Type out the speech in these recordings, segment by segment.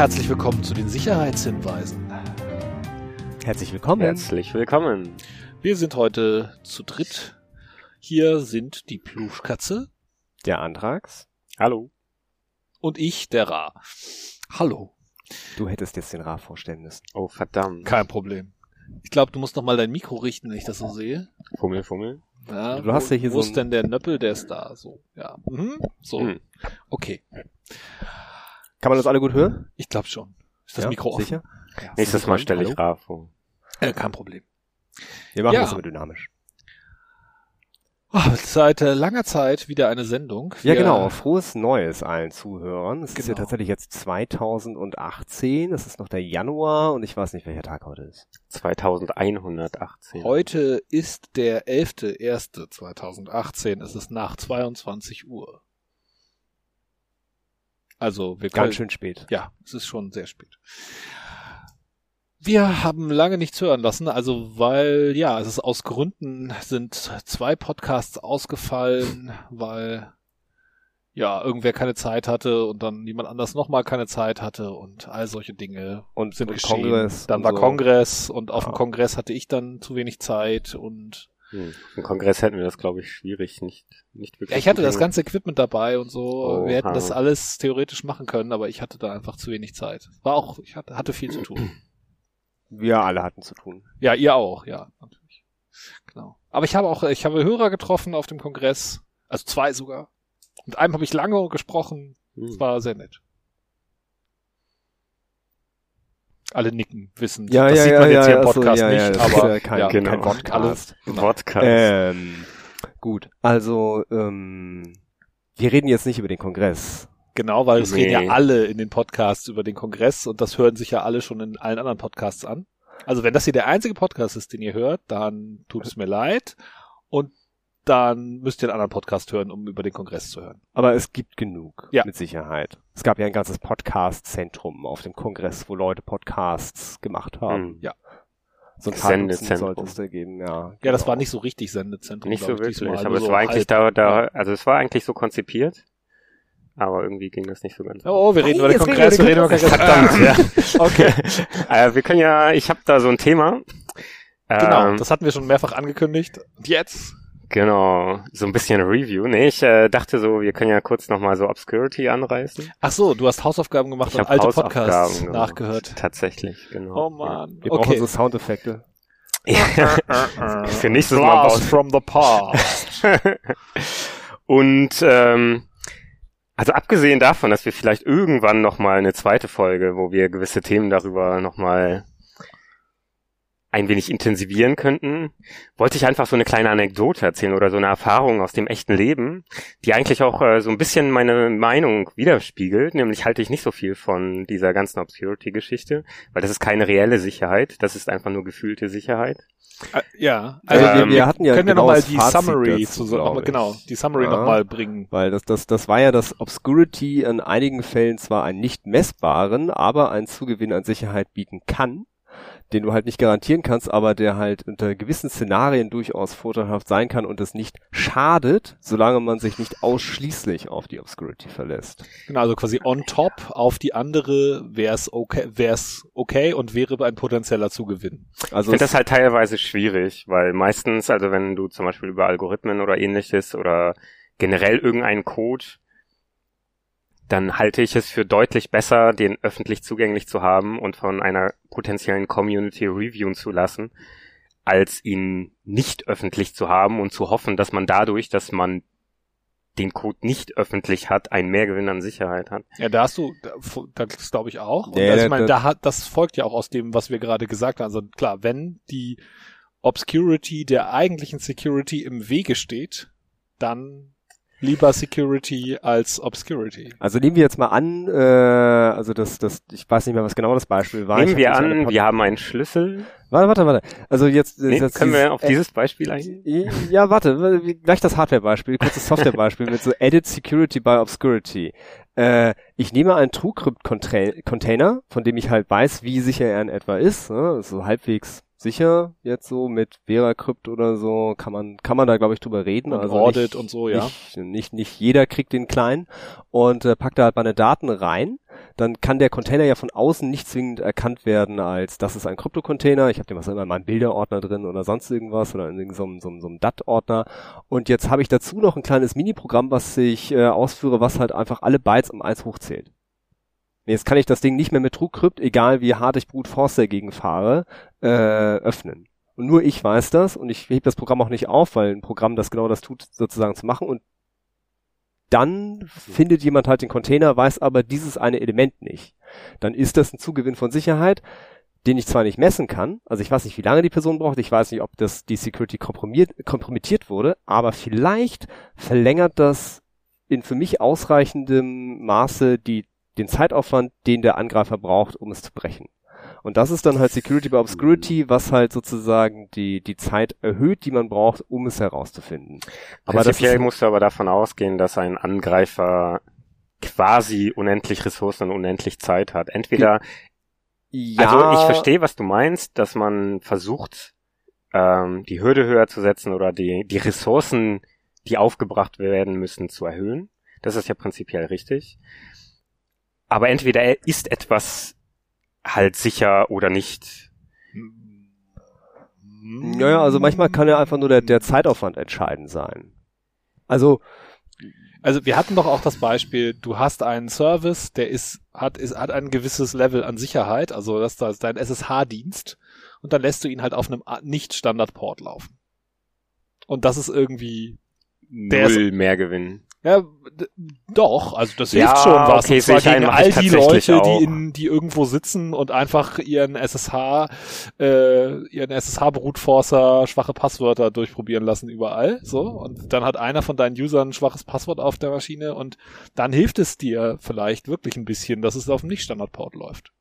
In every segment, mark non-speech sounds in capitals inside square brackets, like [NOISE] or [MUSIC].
Herzlich willkommen zu den Sicherheitshinweisen. Herzlich willkommen. Herzlich willkommen. Wir sind heute zu dritt. Hier sind die Pluschkatze. Der Antrax. Hallo. Und ich, der Ra. Hallo. Du hättest jetzt den Ra vorstellen müssen. Oh, verdammt. Kein Problem. Ich glaube, du musst noch mal dein Mikro richten, wenn ich das so sehe. Fummel, Fummel. Ja, Du hast wo, ja hier wo so ist denn der Nöppel? Der ist da. So, ja. Mhm. So, Hm. okay. Kann man das alle gut hören? Ich glaube schon. Ist das Ja, Mikro offen? Sicher? Ja. Nächstes Mal stelle ich Hallo? Ra vor. Äh, kein Problem. Wir machen Ja. das aber dynamisch. Oh, seit äh, langer Zeit wieder eine Sendung. Ja, Wir- genau. Frohes Neues allen Zuhörern. Es ist ja Genau. tatsächlich jetzt 2018. Es ist noch der Januar und ich weiß nicht, welcher Tag heute ist. 2118. Heute ist der 11.01.2018. Es ist nach 22 Uhr. Also wir können, Ganz schön spät. ja, es ist schon sehr spät. Wir haben lange nichts hören lassen, also weil, ja, es ist aus Gründen sind zwei Podcasts ausgefallen, weil ja, irgendwer keine Zeit hatte und dann jemand anders nochmal keine Zeit hatte und all solche Dinge Und, sind und geschehen. Kongress. dann war so. Kongress und auf Ja. dem Kongress hatte ich dann zu wenig Zeit und Hm. Im Kongress hätten wir das, glaube ich, schwierig, nicht, nicht wirklich. ja, ich hatte das ganze Equipment dabei und so. Wir hätten Oha. das alles theoretisch machen können, aber ich hatte da einfach zu wenig Zeit. War auch, ich hatte, hatte viel zu tun. Wir alle hatten zu tun. Ja, ihr auch, ja, natürlich. Genau. Aber ich habe auch, ich habe Hörer getroffen auf dem Kongress, also zwei sogar. Mit einem habe ich lange gesprochen. Es Hm. war sehr nett. Alle nicken, wissen. Ja, das ja, sieht ja, man jetzt ja, hier im Podcast ja, nicht, aber ja kein, ja, genau. kein Podcast. Genau. Podcast. Ähm, gut, also ähm, wir reden jetzt nicht über den Kongress. Genau, weil es reden Nee. ja alle in den Podcasts über den Kongress und das hören sich ja alle schon in allen anderen Podcasts an. Also wenn das hier der einzige Podcast ist, den ihr hört, dann tut es mir leid und dann müsst ihr einen anderen Podcast hören, um über den Kongress zu hören. Aber es gibt genug, Ja. mit Sicherheit. Es gab ja ein ganzes Podcast-Zentrum auf dem Kongress, wo Leute Podcasts gemacht haben. Hm. Ja. So ein Sendezentrum. sollte es da geben, ja. Ja, das genau. war nicht so richtig Sendezentrum. Nicht so wirklich, diesmal. aber Nur es so war eigentlich da, da, also es war eigentlich so konzipiert, aber irgendwie ging das nicht so ganz. Oh, wir reden über den Kongress, wir reden über über den den Kongress. Verdammt, ja. [LAUGHS] Okay. [LAUGHS] äh, wir können ja, ich habe da so ein Thema. Genau, Ähm, das hatten wir schon mehrfach angekündigt. Und jetzt? Genau, so ein bisschen Review. Nee, ich äh, dachte so, wir können ja kurz nochmal so Obscurity anreißen. Ach so, du hast Hausaufgaben gemacht Ich und habe alte Hausaufgaben Podcasts gemacht. nachgehört. Tatsächlich, genau. Oh man. Wir brauchen okay. so Soundeffekte. Ja. [LAUGHS] [LAUGHS] Für nächstes Mal Blast bauen. from the past. [LAUGHS] Und ähm, also abgesehen davon, dass wir vielleicht irgendwann nochmal eine zweite Folge, wo wir gewisse Themen darüber nochmal ein wenig intensivieren könnten, wollte ich einfach so eine kleine Anekdote erzählen oder so eine Erfahrung aus dem echten Leben, die eigentlich auch äh, so ein bisschen meine Meinung widerspiegelt. Nämlich halte ich nicht so viel von dieser ganzen Obscurity-Geschichte, weil das ist keine reelle Sicherheit, das ist einfach nur gefühlte Sicherheit. Äh, ja, Also also wir, Ähm, wir hatten ja können wir genau nochmal das die Fazit Summary dazu, zu noch genau, die Summary Ja. nochmal bringen. Weil das, das, das war ja, dass Obscurity in einigen Fällen zwar einen nicht messbaren, aber einen Zugewinn an Sicherheit bieten kann, den du halt nicht garantieren kannst, aber der halt unter gewissen Szenarien durchaus vorteilhaft sein kann und es nicht schadet, solange man sich nicht ausschließlich auf die Obscurity verlässt. Genau, also quasi on top auf die andere wär's okay, wär's okay und wäre ein potenzieller Zugewinn. Also Ich finde es- das halt teilweise schwierig, weil meistens, also wenn du zum Beispiel über Algorithmen oder ähnliches oder generell irgendeinen Code, dann halte ich es für deutlich besser, den öffentlich zugänglich zu haben und von einer potenziellen Community reviewen zu lassen, als ihn nicht öffentlich zu haben und zu hoffen, dass man dadurch, dass man den Code nicht öffentlich hat, einen Mehrgewinn an Sicherheit hat. Ja, da hast du, da- das glaube ich auch. Und Ja, also da- ich meine, da hat, das folgt ja auch aus dem, was wir gerade gesagt haben. Also klar, wenn die Obscurity der eigentlichen Security im Wege steht, dann lieber Security als Obscurity. Also nehmen wir jetzt mal an, äh, also das, das, ich weiß nicht mehr, was genau das Beispiel war. Nehmen wir an, wir haben einen Schlüssel. Warte, warte, warte. Also jetzt, Nee, jetzt können wir dieses- auf dieses Beispiel eingehen? Ja, warte, gleich das Hardware-Beispiel, kurzes Software-Beispiel mit so Edit Security by Obscurity. Äh, ich nehme einen TrueCrypt-Container, von dem ich halt weiß, wie sicher er in etwa ist, ne? so halbwegs sicher jetzt so mit VeraCrypt oder so, kann man, kann man da glaube ich drüber reden. Und also Audit nicht, und so, ja. Nicht, nicht, nicht jeder kriegt den kleinen und äh, packt da halt meine Daten rein. dann kann der Container ja von außen nicht zwingend erkannt werden als, das ist ein Krypto-Container, ich habe den was immer in meinem Bilderordner drin oder sonst irgendwas oder in so einem, so einem, so einem DAT-Ordner. Und jetzt habe ich dazu noch ein kleines Mini-Programm, was ich äh, ausführe, was halt einfach alle Bytes um eins hochzählt. Jetzt kann ich das Ding nicht mehr mit TrueCrypt, egal wie hart ich Brute Force dagegen fahre, äh, öffnen. Und nur ich weiß das und ich hebe das Programm auch nicht auf, weil ein Programm, das genau das tut, sozusagen zu machen. Und dann findet jemand halt den Container, weiß aber dieses eine Element nicht. Dann ist das ein Zugewinn von Sicherheit, den ich zwar nicht messen kann, also ich weiß nicht, wie lange die Person braucht, ich weiß nicht, ob das die Security kompromittiert wurde, aber vielleicht verlängert das in für mich ausreichendem Maße die, den Zeitaufwand, den der Angreifer braucht, um es zu brechen. Und das ist dann halt Security by Obscurity, was halt sozusagen die, die Zeit erhöht, die man braucht, um es herauszufinden. Aber Prinzipiell musst du aber davon ausgehen, dass ein Angreifer quasi unendlich Ressourcen und unendlich Zeit hat. Entweder, ja, also ich verstehe, was du meinst, dass man versucht, ähm, die Hürde höher zu setzen oder die, die Ressourcen, die aufgebracht werden müssen, zu erhöhen. Das ist ja prinzipiell richtig. Aber entweder ist etwas halt sicher oder nicht. Naja, also manchmal kann ja einfach nur der, der Zeitaufwand entscheidend sein. Also, also wir hatten doch auch das Beispiel, du hast einen Service, der ist, hat, ist, hat ein gewisses Level an Sicherheit, also das ist dein SSH-Dienst, und dann lässt du ihn halt auf einem Nicht-Standard-Port laufen. Und das ist irgendwie Null mehr Gewinn. Ja, doch, also das hilft ja, schon was. Okay, und zwar gegen all die Leute, die in, die irgendwo sitzen und einfach ihren SSH, äh, ihren SSH Brutforcer schwache Passwörter durchprobieren lassen überall, so. Und dann hat einer von deinen Usern ein schwaches Passwort auf der Maschine und dann hilft es dir vielleicht wirklich ein bisschen, dass es auf dem Nicht-Standard-Port läuft.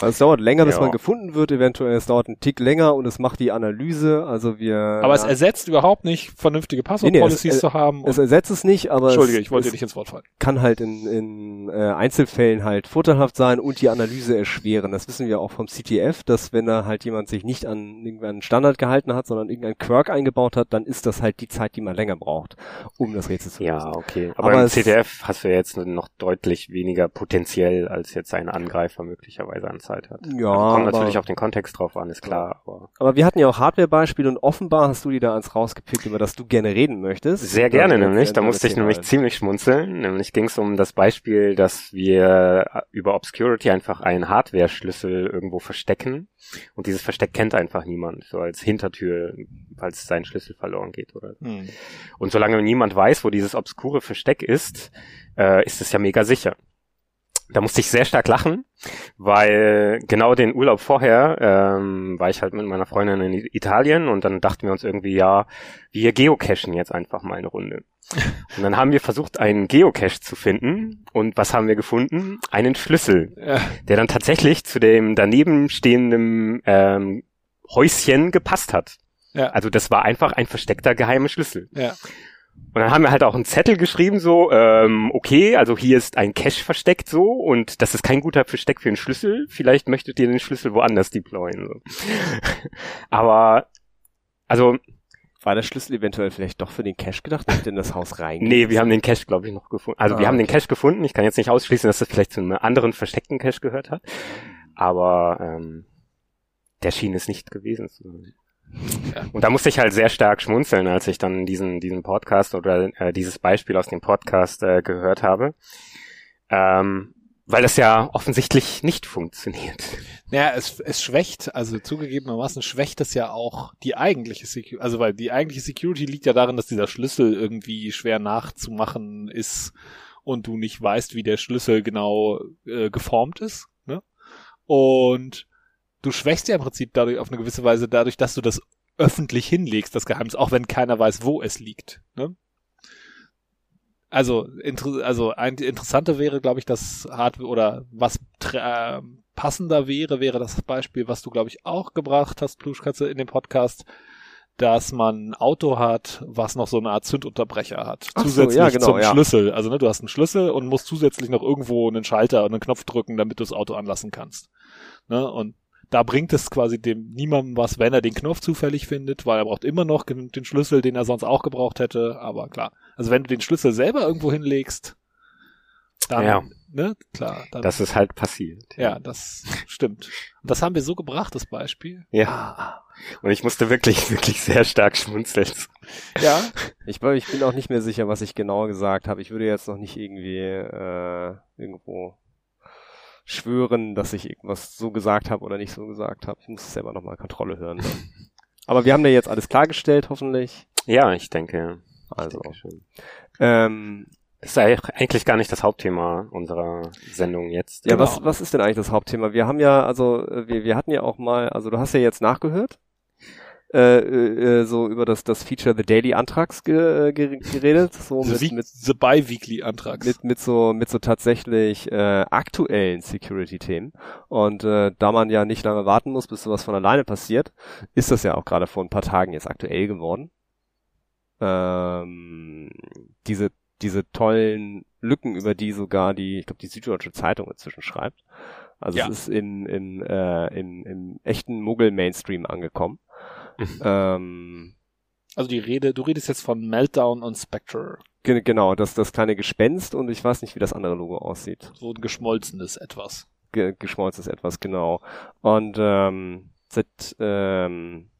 Also es dauert länger, bis ja. man gefunden wird, eventuell es dauert einen Tick länger und es macht die Analyse, also wir... Aber es ersetzt überhaupt nicht, vernünftige Passwort-Policies nee, nee, zu haben. Es ersetzt es nicht, aber Entschuldige, es, ich wollte dir nicht ins Wort fallen. Kann halt in, in äh, Einzelfällen halt vorteilhaft sein und die Analyse erschweren. Das wissen wir auch vom CTF, dass wenn da halt jemand sich nicht an irgendeinen Standard gehalten hat, sondern irgendeinen Quirk eingebaut hat, dann ist das halt die Zeit, die man länger braucht, um das Rätsel zu lösen. Ja, okay. Aber, aber im CTF hast du jetzt noch deutlich weniger potenziell, als jetzt ein Angreifer möglicherweise an Zeit hat. Ja, also kommt natürlich auf den Kontext drauf an, ist klar. Aber, aber wir hatten ja auch Hardware-Beispiele und offenbar hast du dir da eins rausgepickt, über das du gerne reden möchtest. Sehr gerne nämlich, da musste ich nämlich ziemlich schmunzeln. Nämlich ging es um das Beispiel, dass wir über Obscurity einfach einen Hardware-Schlüssel irgendwo verstecken und dieses Versteck kennt einfach niemand, so als Hintertür, falls sein Schlüssel verloren geht oder. Hm. Und solange niemand weiß, wo dieses obskure Versteck ist, äh, ist es ja mega sicher da musste ich sehr stark lachen, weil genau den Urlaub vorher ähm, war ich halt mit meiner Freundin in Italien und dann dachten wir uns irgendwie, ja, wir geocachen jetzt einfach mal eine Runde. Und dann haben wir versucht, einen Geocache zu finden. Und was haben wir gefunden? Einen Schlüssel, ja. der dann tatsächlich zu dem daneben stehenden ähm, Häuschen gepasst hat. Ja. Also das war einfach ein versteckter geheimer Schlüssel. Ja. Und dann haben wir halt auch einen Zettel geschrieben, so, ähm, okay, also hier ist ein Cache versteckt so und das ist kein guter Versteck für einen Schlüssel. Vielleicht möchtet ihr den Schlüssel woanders deployen. So. [LAUGHS] Aber, also. War der Schlüssel eventuell vielleicht doch für den Cache gedacht, nicht in das Haus rein? Nee, wir haben den Cache, glaube ich, noch gefunden. Also ah, wir haben okay. den Cache gefunden. Ich kann jetzt nicht ausschließen, dass das vielleicht zu einem anderen versteckten Cache gehört hat. Aber ähm, der schien es nicht gewesen zu sein. Und da musste ich halt sehr stark schmunzeln, als ich dann diesen, diesen Podcast oder äh, dieses Beispiel aus dem Podcast äh, gehört habe. Ähm, weil das ja offensichtlich nicht funktioniert. Naja, es, es schwächt, also zugegebenermaßen schwächt es ja auch die eigentliche Security, also weil die eigentliche Security liegt ja darin, dass dieser Schlüssel irgendwie schwer nachzumachen ist und du nicht weißt, wie der Schlüssel genau äh, geformt ist. Ne? Und du schwächst ja im Prinzip dadurch auf eine gewisse Weise dadurch, dass du das öffentlich hinlegst, das Geheimnis, auch wenn keiner weiß, wo es liegt. Ne? Also, inter also ein interessante wäre, glaube ich, das Hardware oder was äh, passender wäre, wäre das Beispiel, was du, glaube ich, auch gebracht hast, Pluschkatze, in dem Podcast, dass man ein Auto hat, was noch so eine Art Zündunterbrecher hat. Ach zusätzlich so, ja, genau, zum ja. Schlüssel. Also ne, du hast einen Schlüssel und musst zusätzlich noch irgendwo einen Schalter und einen Knopf drücken, damit du das Auto anlassen kannst. Ne? Und da bringt es quasi dem niemandem was, wenn er den Knopf zufällig findet, weil er braucht immer noch den Schlüssel, den er sonst auch gebraucht hätte. Aber klar, also wenn du den Schlüssel selber irgendwo hinlegst, dann, ja. ne, klar. Dann, das ist halt passiert. Ja, das stimmt. Und das haben wir so gebracht, das Beispiel. Ja. Und ich musste wirklich, [LAUGHS] wirklich sehr stark schmunzeln. Ja. Ich, ich bin auch nicht mehr sicher, was ich genau gesagt habe. Ich würde jetzt noch nicht irgendwie äh, irgendwo schwören, dass ich irgendwas so gesagt habe oder nicht so gesagt habe. Ich muss selber nochmal Kontrolle hören. [LAUGHS] Aber wir haben ja jetzt alles klargestellt, hoffentlich. Ja, ich denke. Also. Ich denke ähm, ist eigentlich gar nicht das Hauptthema unserer Sendung jetzt. Ja, genau. was, was ist denn eigentlich das Hauptthema? Wir haben ja, also, wir, wir hatten ja auch mal, also du hast ja jetzt nachgehört, äh, äh, so über das, das Feature The Daily Antrags ge, äh, geredet, so mit, mit The Bi-Weekly Antrags. Mit, mit so, mit so tatsächlich äh, aktuellen Security-Themen. Und äh, da man ja nicht lange warten muss, bis sowas von alleine passiert, ist das ja auch gerade vor ein paar Tagen jetzt aktuell geworden. Ähm, diese diese tollen Lücken, über die sogar die, ich glaube, die Süddeutsche Zeitung inzwischen schreibt. Also ja. es ist im, im, äh, im, im echten Muggel-Mainstream angekommen. Mhm. ähm, also die Rede, du redest jetzt von Meltdown und Spectre. Ge genau, das, das kleine Gespenst und ich weiß nicht, wie das andere Logo aussieht. So ein geschmolzenes etwas. Ge geschmolzenes etwas, genau. Und ähm, seit ähm,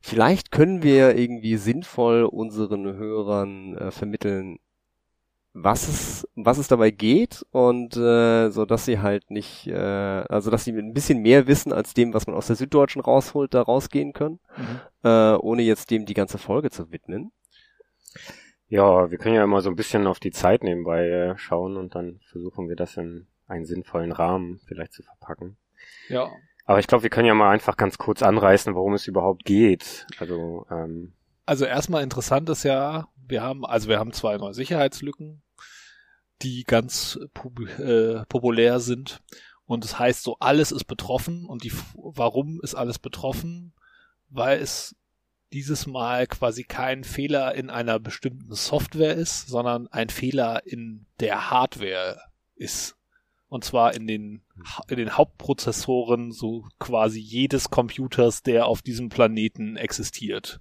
Vielleicht können wir irgendwie sinnvoll unseren Hörern äh, vermitteln, was es, was es dabei geht und äh, so dass sie halt nicht, äh, also dass sie ein bisschen mehr wissen als dem, was man aus der Süddeutschen rausholt, da rausgehen können, mhm. äh, ohne jetzt dem die ganze Folge zu widmen. Ja, wir können ja immer so ein bisschen auf die Zeit nebenbei äh, schauen und dann versuchen wir das in einen sinnvollen Rahmen vielleicht zu verpacken. Ja. Aber ich glaube, wir können ja mal einfach ganz kurz anreißen, worum es überhaupt geht. Also, ähm, also erstmal interessant ist ja, wir haben, also wir haben zwei neue Sicherheitslücken, die ganz äh, populär sind. Und es das heißt so, alles ist betroffen. Und die, warum ist alles betroffen? Weil es dieses Mal quasi kein Fehler in einer bestimmten Software ist, sondern ein Fehler in der Hardware ist. Und zwar in den, in den Hauptprozessoren so quasi jedes Computers, der auf diesem Planeten existiert.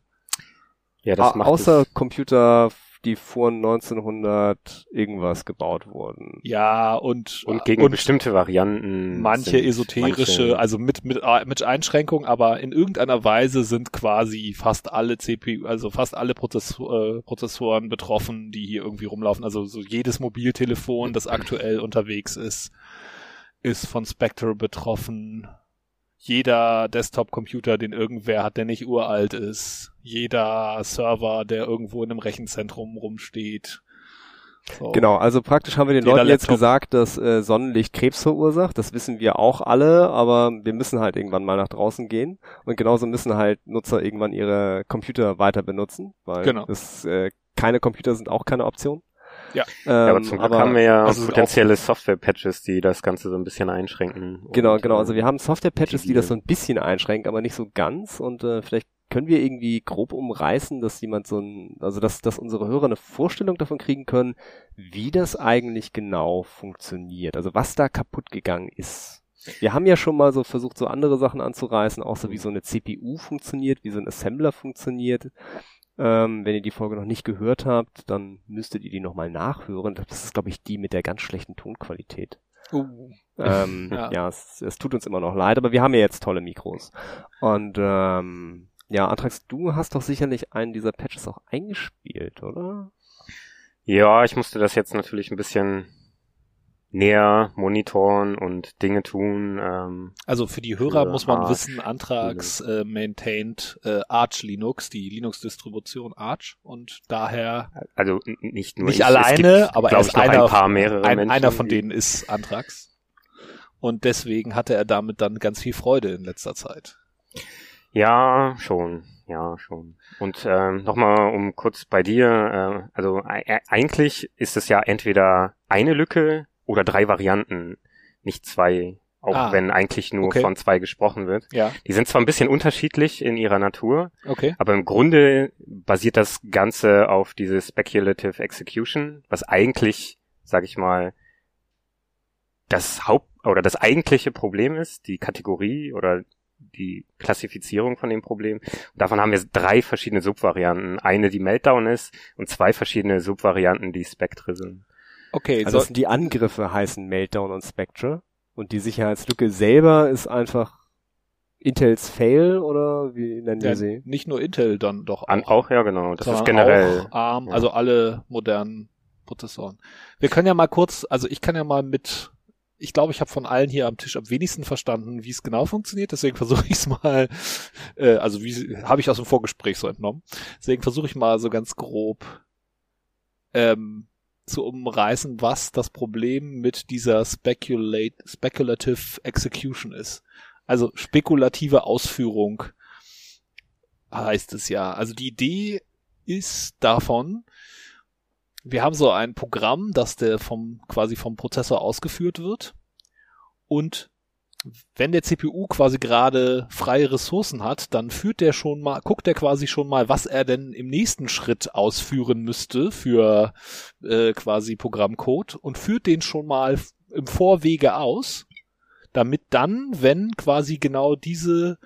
Ja, das macht außer Computer, die vor 1900 irgendwas gebaut wurden. Ja, und und gegen und bestimmte Varianten. Manche esoterische, manche also mit mit mit Einschränkung, aber in irgendeiner Weise sind quasi fast alle CPU, also fast alle Prozessor, äh, Prozessoren betroffen, die hier irgendwie rumlaufen. Also so jedes Mobiltelefon, das aktuell unterwegs ist, ist von Spectre betroffen jeder Desktop-Computer, den irgendwer hat, der nicht uralt ist, jeder Server, der irgendwo in einem Rechenzentrum rumsteht. So. Genau, also praktisch haben wir den jeder Leuten jetzt Laptop. gesagt, dass äh, Sonnenlicht Krebs verursacht. Das wissen wir auch alle, aber wir müssen halt irgendwann mal nach draußen gehen. Und genauso müssen halt Nutzer irgendwann ihre Computer weiter benutzen, weil genau. das, äh, keine Computer sind auch keine Option. Ja. Ähm, ja aber zum Glück aber haben wir ja potenzielle Software-Patches, die das Ganze so ein bisschen einschränken. Genau, genau. Also wir haben Software-Patches, die das so ein bisschen einschränken, aber nicht so ganz. Und äh, vielleicht können wir irgendwie grob umreißen, dass jemand so ein, also dass, dass unsere Hörer eine Vorstellung davon kriegen können, wie das eigentlich genau funktioniert. Also was da kaputt gegangen ist. Wir haben ja schon mal so versucht, so andere Sachen anzureißen, auch so wie so eine CPU funktioniert, wie so ein Assembler funktioniert. Ähm, wenn ihr die Folge noch nicht gehört habt, dann müsstet ihr die nochmal nachhören. Das ist, glaube ich, die mit der ganz schlechten Tonqualität. Uh. Ähm, [LAUGHS] ja, ja es, es, tut uns immer noch leid, aber wir haben ja jetzt tolle Mikros. Und ähm, ja, Antrax, du hast doch sicherlich einen dieser Patches auch eingespielt, oder? Ja, ich musste das jetzt natürlich ein bisschen näher monitoren und Dinge tun. Ähm, also für die Hörer für muss man Arch, wissen, Antrax äh, maintained äh, Arch Linux, die Linux-Distribution Arch und daher also nicht nur nicht ich, alleine, gibt, aber er ist einer, ein paar, mehrere ein, Menschen, einer von denen ist Antrax und deswegen hatte er damit dann ganz viel Freude in letzter Zeit. Ja, schon. Ja, schon. Und ähm, nochmal, um kurz bei dir, äh, also äh, eigentlich ist es ja entweder eine Lücke, oder drei Varianten, nicht zwei, auch ah, wenn eigentlich nur okay. von zwei gesprochen wird. Ja. Die sind zwar ein bisschen unterschiedlich in ihrer Natur, okay. aber im Grunde basiert das Ganze auf diese Speculative Execution, was eigentlich, sag ich mal, das Haupt oder das eigentliche Problem ist, die Kategorie oder die Klassifizierung von dem Problem. Und davon haben wir drei verschiedene Subvarianten. Eine, die Meltdown ist und zwei verschiedene Subvarianten, die Spectre sind. Okay, Also so, die Angriffe heißen Meltdown und Spectre. Und die Sicherheitslücke selber ist einfach Intels Fail oder wie nennen wir ja, sie? nicht nur Intel dann doch auch. An, auch, ja genau. Das ist generell. Auch ARM, ja. also alle modernen Prozessoren. Wir können ja mal kurz, also ich kann ja mal mit, ich glaube, ich habe von allen hier am Tisch am wenigsten verstanden, wie es genau funktioniert, deswegen [LAUGHS] versuche ich es mal, äh, also wie habe ich aus dem Vorgespräch so entnommen. Deswegen versuche ich mal so ganz grob ähm, zu umreißen, was das Problem mit dieser Speculate, Speculative Execution ist. Also spekulative Ausführung heißt es ja. Also die Idee ist davon, wir haben so ein Programm, das der vom, quasi vom Prozessor ausgeführt wird. Und wenn der CPU quasi gerade freie Ressourcen hat, dann führt der schon mal, guckt er quasi schon mal, was er denn im nächsten Schritt ausführen müsste für äh, quasi Programmcode und führt den schon mal im Vorwege aus, damit dann, wenn quasi genau diese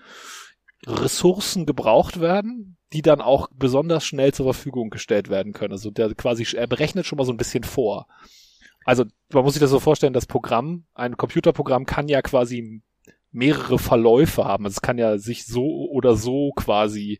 Ressourcen gebraucht werden, die dann auch besonders schnell zur Verfügung gestellt werden können. Also der quasi, er berechnet schon mal so ein bisschen vor. Also man muss sich das so vorstellen, das Programm, ein Computerprogramm kann ja quasi mehrere Verläufe haben. Also es kann ja sich so oder so quasi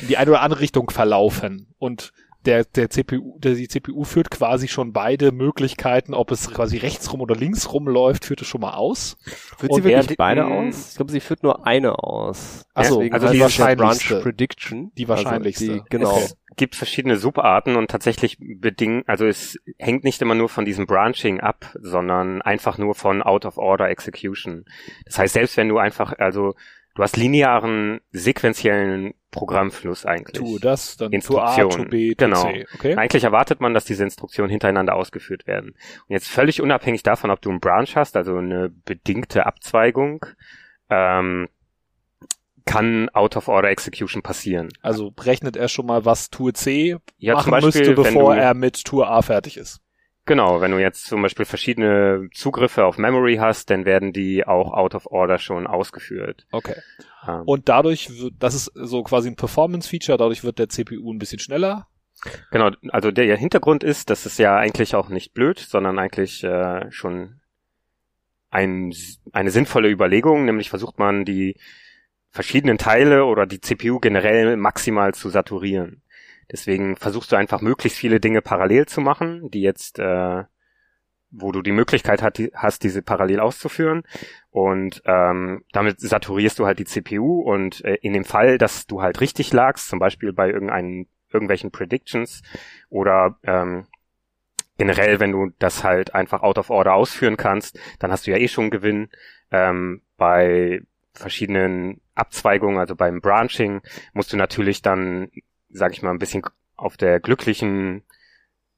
in die eine oder andere Richtung verlaufen. Und der, der CPU, der, die CPU führt quasi schon beide Möglichkeiten, ob es quasi rechts rum oder links rum läuft, führt es schon mal aus. Führt sie wirklich beide mh. aus? Ich glaube, sie führt nur eine aus. Ach so, Deswegen also heißt die wahrscheinlichste. Branch Prediction. Die wahrscheinlichste. Also die, genau. Okay. Es gibt verschiedene Subarten und tatsächlich bedingen, also es hängt nicht immer nur von diesem Branching ab, sondern einfach nur von Out of Order Execution. Das heißt, selbst wenn du einfach, also du hast linearen, sequenziellen Programmfluss eigentlich. Tu das, dann tu A, Instruktion. tu B, tu Genau. C. Okay? Eigentlich erwartet man, dass diese Instruktionen hintereinander ausgeführt werden. Und jetzt völlig unabhängig davon, ob du einen Branch hast, also eine bedingte Abzweigung, ähm, kann Out-of-Order-Execution passieren. Also rechnet er schon mal, was Tour C Ja, machen Beispiel, müsste, bevor er mit Tour A fertig ist. Genau, wenn du jetzt zum Beispiel verschiedene Zugriffe auf Memory hast, dann werden die auch Out-of-Order schon ausgeführt. Okay. Ähm, Und dadurch wird, das ist so quasi ein Performance-Feature, dadurch wird der CPU ein bisschen schneller. Genau, also der Hintergrund ist, das ist ja eigentlich auch nicht blöd, sondern eigentlich äh, schon ein, eine sinnvolle Überlegung, nämlich versucht man die verschiedenen Teile oder die CPU generell maximal zu saturieren. Deswegen versuchst du einfach möglichst viele Dinge parallel zu machen, die jetzt, äh, wo du die Möglichkeit hat, die, hast, diese parallel auszuführen. Und ähm, damit saturierst du halt die CPU und äh, in dem Fall, dass du halt richtig lagst, zum Beispiel bei irgendeinen irgendwelchen Predictions oder ähm, generell, wenn du das halt einfach out of order ausführen kannst, dann hast du ja eh schon Gewinn. Ähm, bei verschiedenen Abzweigungen, also beim Branching, musst du natürlich dann, sag ich mal, ein bisschen auf der glücklichen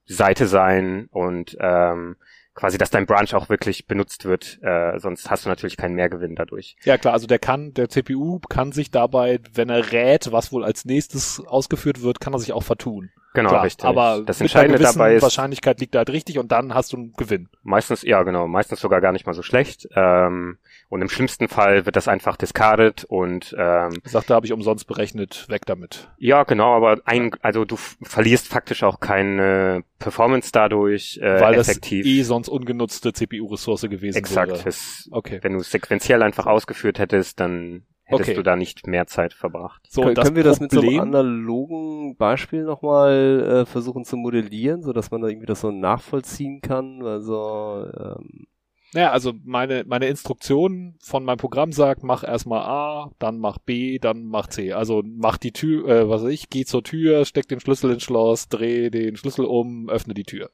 Seite sein und ähm, quasi, dass dein Branch auch wirklich benutzt wird, äh, sonst hast du natürlich keinen Mehrgewinn dadurch. Ja klar, also der kann, der CPU kann sich dabei, wenn er rät, was wohl als nächstes ausgeführt wird, kann er sich auch vertun. Genau, klar, richtig. Aber das Entscheidende dabei ist, Wahrscheinlichkeit liegt er halt richtig und dann hast du einen Gewinn. Meistens, ja genau, meistens sogar gar nicht mal so schlecht. Ähm, und im schlimmsten Fall wird das einfach discarded und ähm, Ich sagte, habe ich umsonst berechnet, weg damit. ja genau, aber ein, also du verlierst faktisch auch keine Performance dadurch äh, weil effektiv. das eh sonst ungenutzte CPU-Ressource gewesen Exakt. wäre. Es, Okay. wenn du es sequenziell einfach ausgeführt hättest, dann hättest Okay. du da nicht mehr Zeit verbracht. So, das können wir das mit so einem Problem- analogen Beispiel nochmal äh, versuchen zu modellieren, so dass man da irgendwie das so nachvollziehen kann? Also ähm, Naja, also meine, meine Instruktion von meinem Programm sagt, mach erstmal A, dann mach B, dann mach C. Also mach die Tür, äh, was weiß ich, geh zur Tür, steck den Schlüssel ins Schloss, dreh den Schlüssel um, öffne die Tür.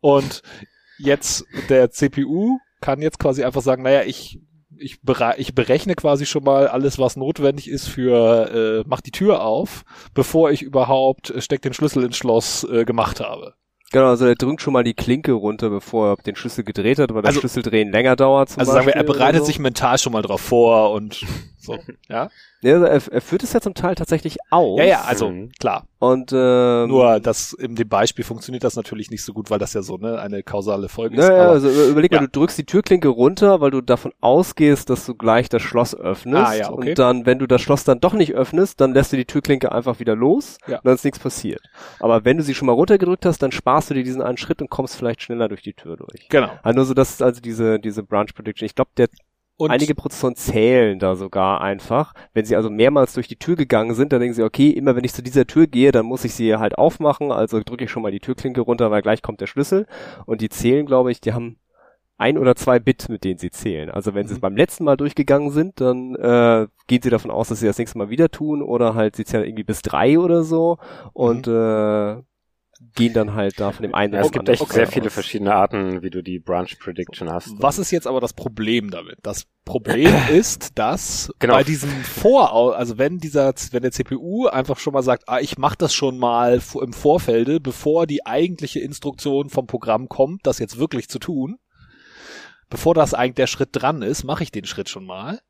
Und jetzt der CPU kann jetzt quasi einfach sagen, naja, ich ich, ich berechne quasi schon mal alles, was notwendig ist für äh, mach die Tür auf, bevor ich überhaupt äh, steck den Schlüssel ins Schloss äh, gemacht habe. genau, also er drückt schon mal die Klinke runter, bevor er den Schlüssel gedreht hat, weil das Also- Schlüsseldrehen länger dauert zum Also sagen wir, er Beispiel bereitet so. sich mental schon mal drauf vor und So, [LAUGHS] ja. Ja, also er, er führt es ja zum Teil tatsächlich aus. Ja, ja, also Mhm. klar. Und ähm, Nur das in dem Beispiel funktioniert das natürlich nicht so gut, weil das ja so ne eine kausale Folge ist. Naja, aber- also über- überleg mal, ja. du drückst die Türklinke runter, weil du davon ausgehst, dass du gleich das Schloss öffnest. Ah, ja, okay. Und dann, wenn du das Schloss dann doch nicht öffnest, dann lässt du die Türklinke einfach wieder los Ja. und dann ist nichts passiert. Aber wenn du sie schon mal runtergedrückt hast, dann sparst du dir diesen einen Schritt und kommst vielleicht schneller durch die Tür durch. genau. Also nur so, das ist also diese, diese Branch Prediction. Ich glaube, der Und einige Prozessoren zählen da sogar einfach. Wenn sie also mehrmals durch die Tür gegangen sind, dann denken sie, okay, immer wenn ich zu dieser Tür gehe, dann muss ich sie halt aufmachen, also drücke ich schon mal die Türklinke runter, weil gleich kommt der Schlüssel. Und die zählen, glaube ich, die haben ein oder zwei Bit, mit denen sie zählen. Also wenn sie es Mhm. beim letzten Mal durchgegangen sind, dann äh, gehen sie davon aus, dass sie das nächste Mal wieder tun oder halt sie zählen irgendwie bis drei oder so und äh, gehen dann halt da von dem einen Ja, es gibt echt sehr aus. viele verschiedene Arten, wie du die Branch Prediction hast. Was ist jetzt aber das Problem damit? Das Problem [LAUGHS] ist, dass Genau. bei diesem Vor, also wenn dieser, wenn der CPU einfach schon mal sagt, ah, ich mache das schon mal im Vorfelde, bevor die eigentliche Instruktion vom Programm kommt, das jetzt wirklich zu tun, bevor das eigentlich der Schritt dran ist, mache ich den Schritt schon mal.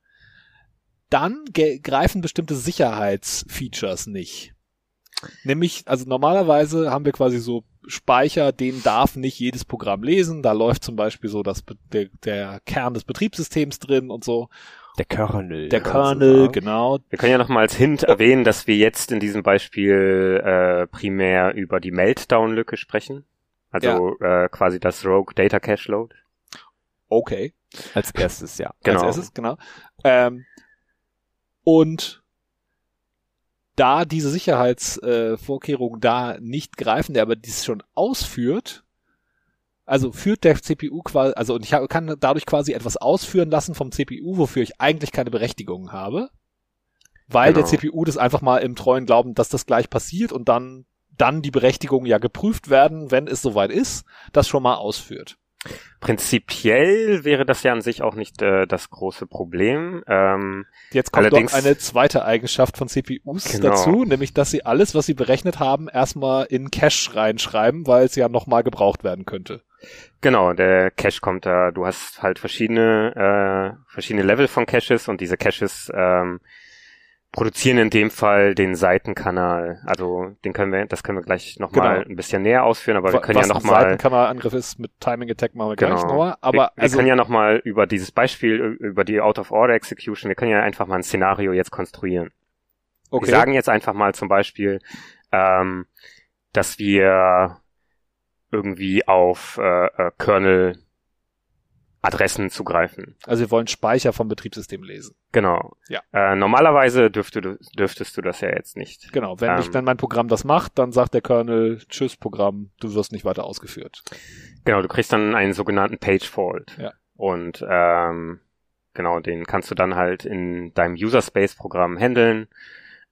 Dann greifen bestimmte Sicherheitsfeatures nicht. Nämlich, also normalerweise haben wir quasi so Speicher, den darf nicht jedes Programm lesen. Da läuft zum Beispiel so das, der, der Kern des Betriebssystems drin und so. Der Kernel. Der Kernel, sagen. genau. Wir können ja noch mal als Hint erwähnen, dass wir jetzt in diesem Beispiel äh, primär über die Meltdown-Lücke sprechen. Also äh, quasi das Rogue Data Cache Load. Okay. Als erstes, ja. Genau. Als erstes, genau. Ähm, und da diese Sicherheitsvorkehrungen Vorkehrungen da nicht greifen, der aber dies schon ausführt, also führt der CPU quasi, also und ich kann dadurch quasi etwas ausführen lassen vom CPU, wofür ich eigentlich keine Berechtigung habe, weil Genau. der CPU das einfach mal im treuen Glauben, dass das gleich passiert und dann dann die Berechtigungen ja geprüft werden, wenn es soweit ist, das schon mal ausführt. Prinzipiell wäre das ja an sich auch nicht äh, das große Problem. Ähm, Jetzt kommt Allerdings- noch eine zweite Eigenschaft von CPUs Genau. dazu, nämlich dass sie alles, was sie berechnet haben, erstmal in Cache reinschreiben, weil es ja nochmal gebraucht werden könnte. Genau, der Cache kommt da, du hast halt verschiedene, äh, verschiedene Level von Caches und diese Caches ähm, produzieren in dem Fall den Seitenkanal. Also den können wir, das können wir gleich nochmal Genau. ein bisschen näher ausführen, aber wir können was ja nochmal Seitenkanalangriff ist mit Timing Attack machen wir gleich Genau. nochmal. Aber wir, wir also können ja nochmal über dieses Beispiel, über die Out-of-Order-Execution, wir können ja einfach mal ein Szenario jetzt konstruieren. okay. Wir sagen jetzt einfach mal zum Beispiel, ähm, dass wir irgendwie auf äh, äh, Kernel Adressen zugreifen. also wir wollen Speicher vom Betriebssystem lesen. Genau. Ja. Äh, normalerweise dürfte du, dürftest du das ja jetzt nicht. Genau, wenn, ich, Ähm. wenn mein Programm das macht, dann sagt der Kernel, tschüss Programm, du wirst nicht weiter ausgeführt. Genau, du kriegst dann einen sogenannten Page Fault. Ja. Und ähm, genau, den kannst du dann halt in deinem User Space Programm handeln.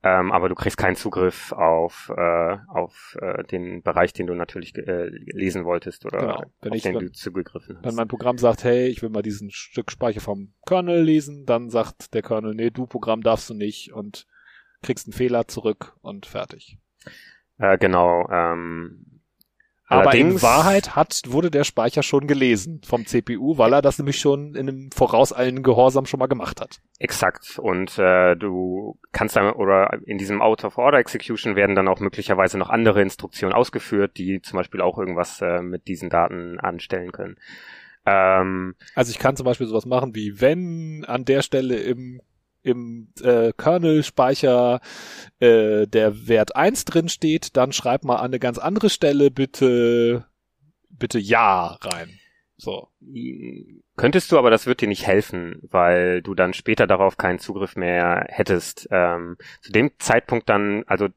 Ähm, aber du kriegst keinen Zugriff auf, äh, auf äh, den Bereich, den du natürlich äh, lesen wolltest oder Genau. Wenn auf ich den dann- du zugegriffen Wenn hast. mein Programm sagt, hey, ich will mal diesen Stück Speicher vom Kernel lesen, dann sagt der Kernel, nee, du Programm darfst du nicht und kriegst einen Fehler zurück und fertig. Äh, genau. Ähm, Aber in allerdings- Wahrheit hat, wurde der Speicher schon gelesen vom CPU, weil er das nämlich schon in einem vorauseilenden Gehorsam schon mal gemacht hat. Exakt. Und äh, du kannst dann, oder in diesem Out-of-Order-Execution werden dann auch möglicherweise noch andere Instruktionen ausgeführt, die zum Beispiel auch irgendwas äh, mit diesen Daten anstellen können. Ähm, Also ich kann zum Beispiel sowas machen wie, wenn an der Stelle im im äh, Kernel-Speicher äh, der Wert 1 drin steht, dann schreib mal an eine ganz andere Stelle bitte bitte Ja rein. So. Könntest du, aber das wird dir nicht helfen, weil du dann später darauf keinen Zugriff mehr hättest. Ähm, zu dem Zeitpunkt dann, also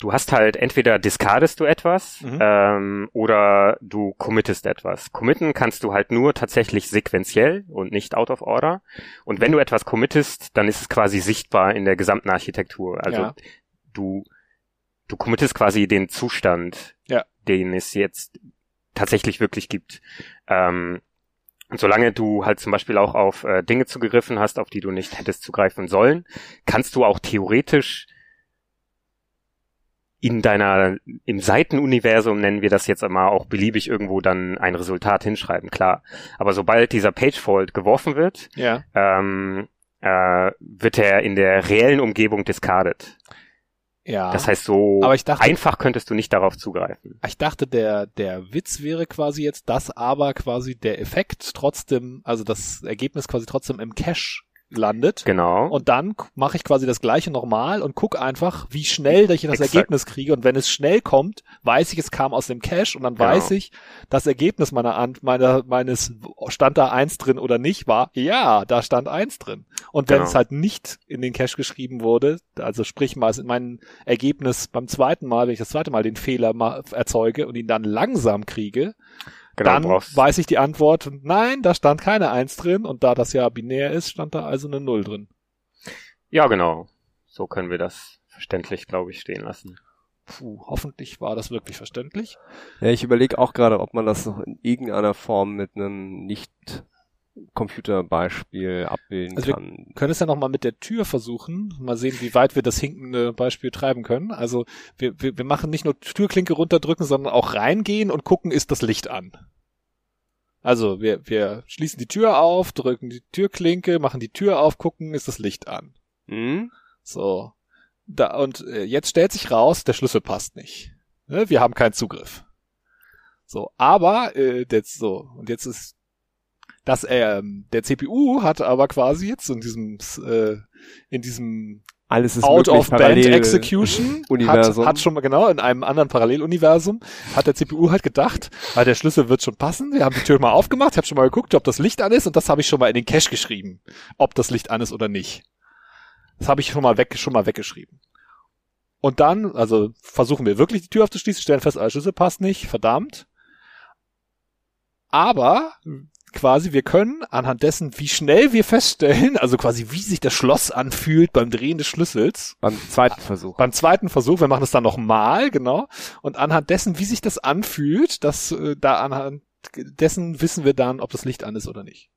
du hast halt entweder discardest du etwas Mhm. ähm, oder du committest etwas. Committen kannst du halt nur tatsächlich sequenziell und nicht out of order. Und wenn du etwas committest, dann ist es quasi sichtbar in der gesamten Architektur. Also Ja. du du committest quasi den Zustand, Ja. den es jetzt tatsächlich wirklich gibt. Ähm, und solange du halt zum Beispiel auch auf äh, Dinge zugegriffen hast, auf die du nicht hättest zugreifen sollen, kannst du auch theoretisch in deiner, im Seitenuniversum nennen wir das jetzt einmal auch beliebig irgendwo dann ein Resultat hinschreiben, klar. Aber sobald dieser Pagefault geworfen wird, Ja. ähm, äh, wird er in der reellen Umgebung discarded. Ja. Das heißt, so Aber ich dachte- einfach könntest du nicht darauf zugreifen. Ich dachte, der, der Witz wäre quasi jetzt, dass aber quasi der Effekt trotzdem, also das Ergebnis quasi trotzdem im Cache landet. Genau. Und dann mache ich quasi das gleiche nochmal und guck einfach, wie schnell ich das Exakt. Ergebnis kriege. Und wenn es schnell kommt, weiß ich, es kam aus dem Cache und dann Genau. weiß ich, das Ergebnis meiner, meiner meines stand da eins drin oder nicht war. Ja, da stand eins drin. Und wenn Genau. es halt nicht in den Cache geschrieben wurde, also sprich mal mein Ergebnis beim zweiten Mal, wenn ich das zweite Mal den Fehler erzeuge und ihn dann langsam kriege, genau, dann brauchst, weiß ich die Antwort, nein, da stand keine Eins drin und da das ja binär ist, stand da also eine Null drin. ja, genau. So können wir das verständlich, glaube ich, stehen lassen. Puh, hoffentlich war das wirklich verständlich. Ja, ich überlege auch gerade, ob man das noch in irgendeiner Form mit einem nicht Computerbeispiel abbilden Also wir- kann. Wir können es ja nochmal mit der Tür versuchen. Mal sehen, wie weit wir das hinkende Beispiel treiben können. Also wir, wir, wir machen nicht nur Türklinke runterdrücken, sondern auch reingehen und gucken, ist das Licht an. Also wir, wir schließen die Tür auf, drücken die Türklinke, machen die Tür auf, gucken, ist das Licht an. Hm? So. Da, und äh, jetzt stellt sich raus, der Schlüssel passt nicht. Ne? Wir haben keinen Zugriff. So, aber äh, jetzt so, und jetzt ist das, ähm, der CPU hat aber quasi jetzt in diesem äh, in diesem Alles ist Out möglich, of Band parallel- Execution [LAUGHS] hat, Universum. hat schon mal genau in einem anderen Paralleluniversum hat der CPU halt gedacht, weil der Schlüssel wird schon passen. Wir haben die Tür mal aufgemacht, ich habe schon mal geguckt, ob das Licht an ist und das habe ich schon mal in den Cache geschrieben, ob das Licht an ist oder nicht. Das habe ich schon mal weg schon mal weggeschrieben. Und dann, also versuchen wir wirklich die Tür aufzuschließen, stellen fest, der Schlüssel passt nicht, verdammt. Aber quasi wir können anhand dessen, wie schnell wir feststellen, also quasi wie sich das Schloss anfühlt beim Drehen des Schlüssels, Beim zweiten Versuch. beim zweiten Versuch, wir machen es dann nochmal, genau, und anhand dessen, wie sich das anfühlt, das äh, da anhand dessen wissen wir dann, ob das Licht an ist oder nicht.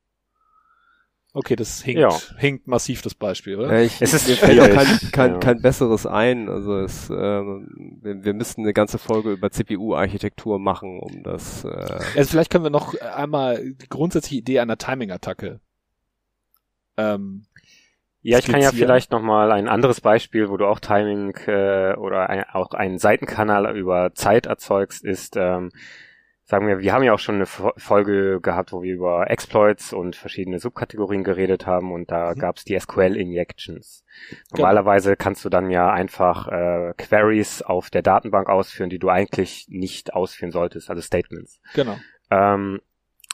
Okay, das hinkt, Ja. hinkt massiv das Beispiel, oder? Ja, ich, Es ist mir fällt auch kein, kein, ja. kein besseres ein. Also es, ähm, wir, wir müssten eine ganze Folge über CPU-Architektur machen, um das. Äh, Also vielleicht können wir noch einmal die grundsätzliche Idee einer Timing-Attacke. Ähm, Ja, ich kann ja vielleicht noch mal ein anderes Beispiel, wo du auch Timing äh, oder ein, auch einen Seitenkanal über Zeit erzeugst, ist, ähm, sagen wir, wir haben ja auch schon eine Fo- Folge gehabt, wo wir über Exploits und verschiedene Subkategorien geredet haben und da Mhm. gab's die SQL-Injections. Normalerweise kannst du dann ja einfach äh, Queries auf der Datenbank ausführen, die du eigentlich nicht ausführen solltest, also Statements. genau. Ähm,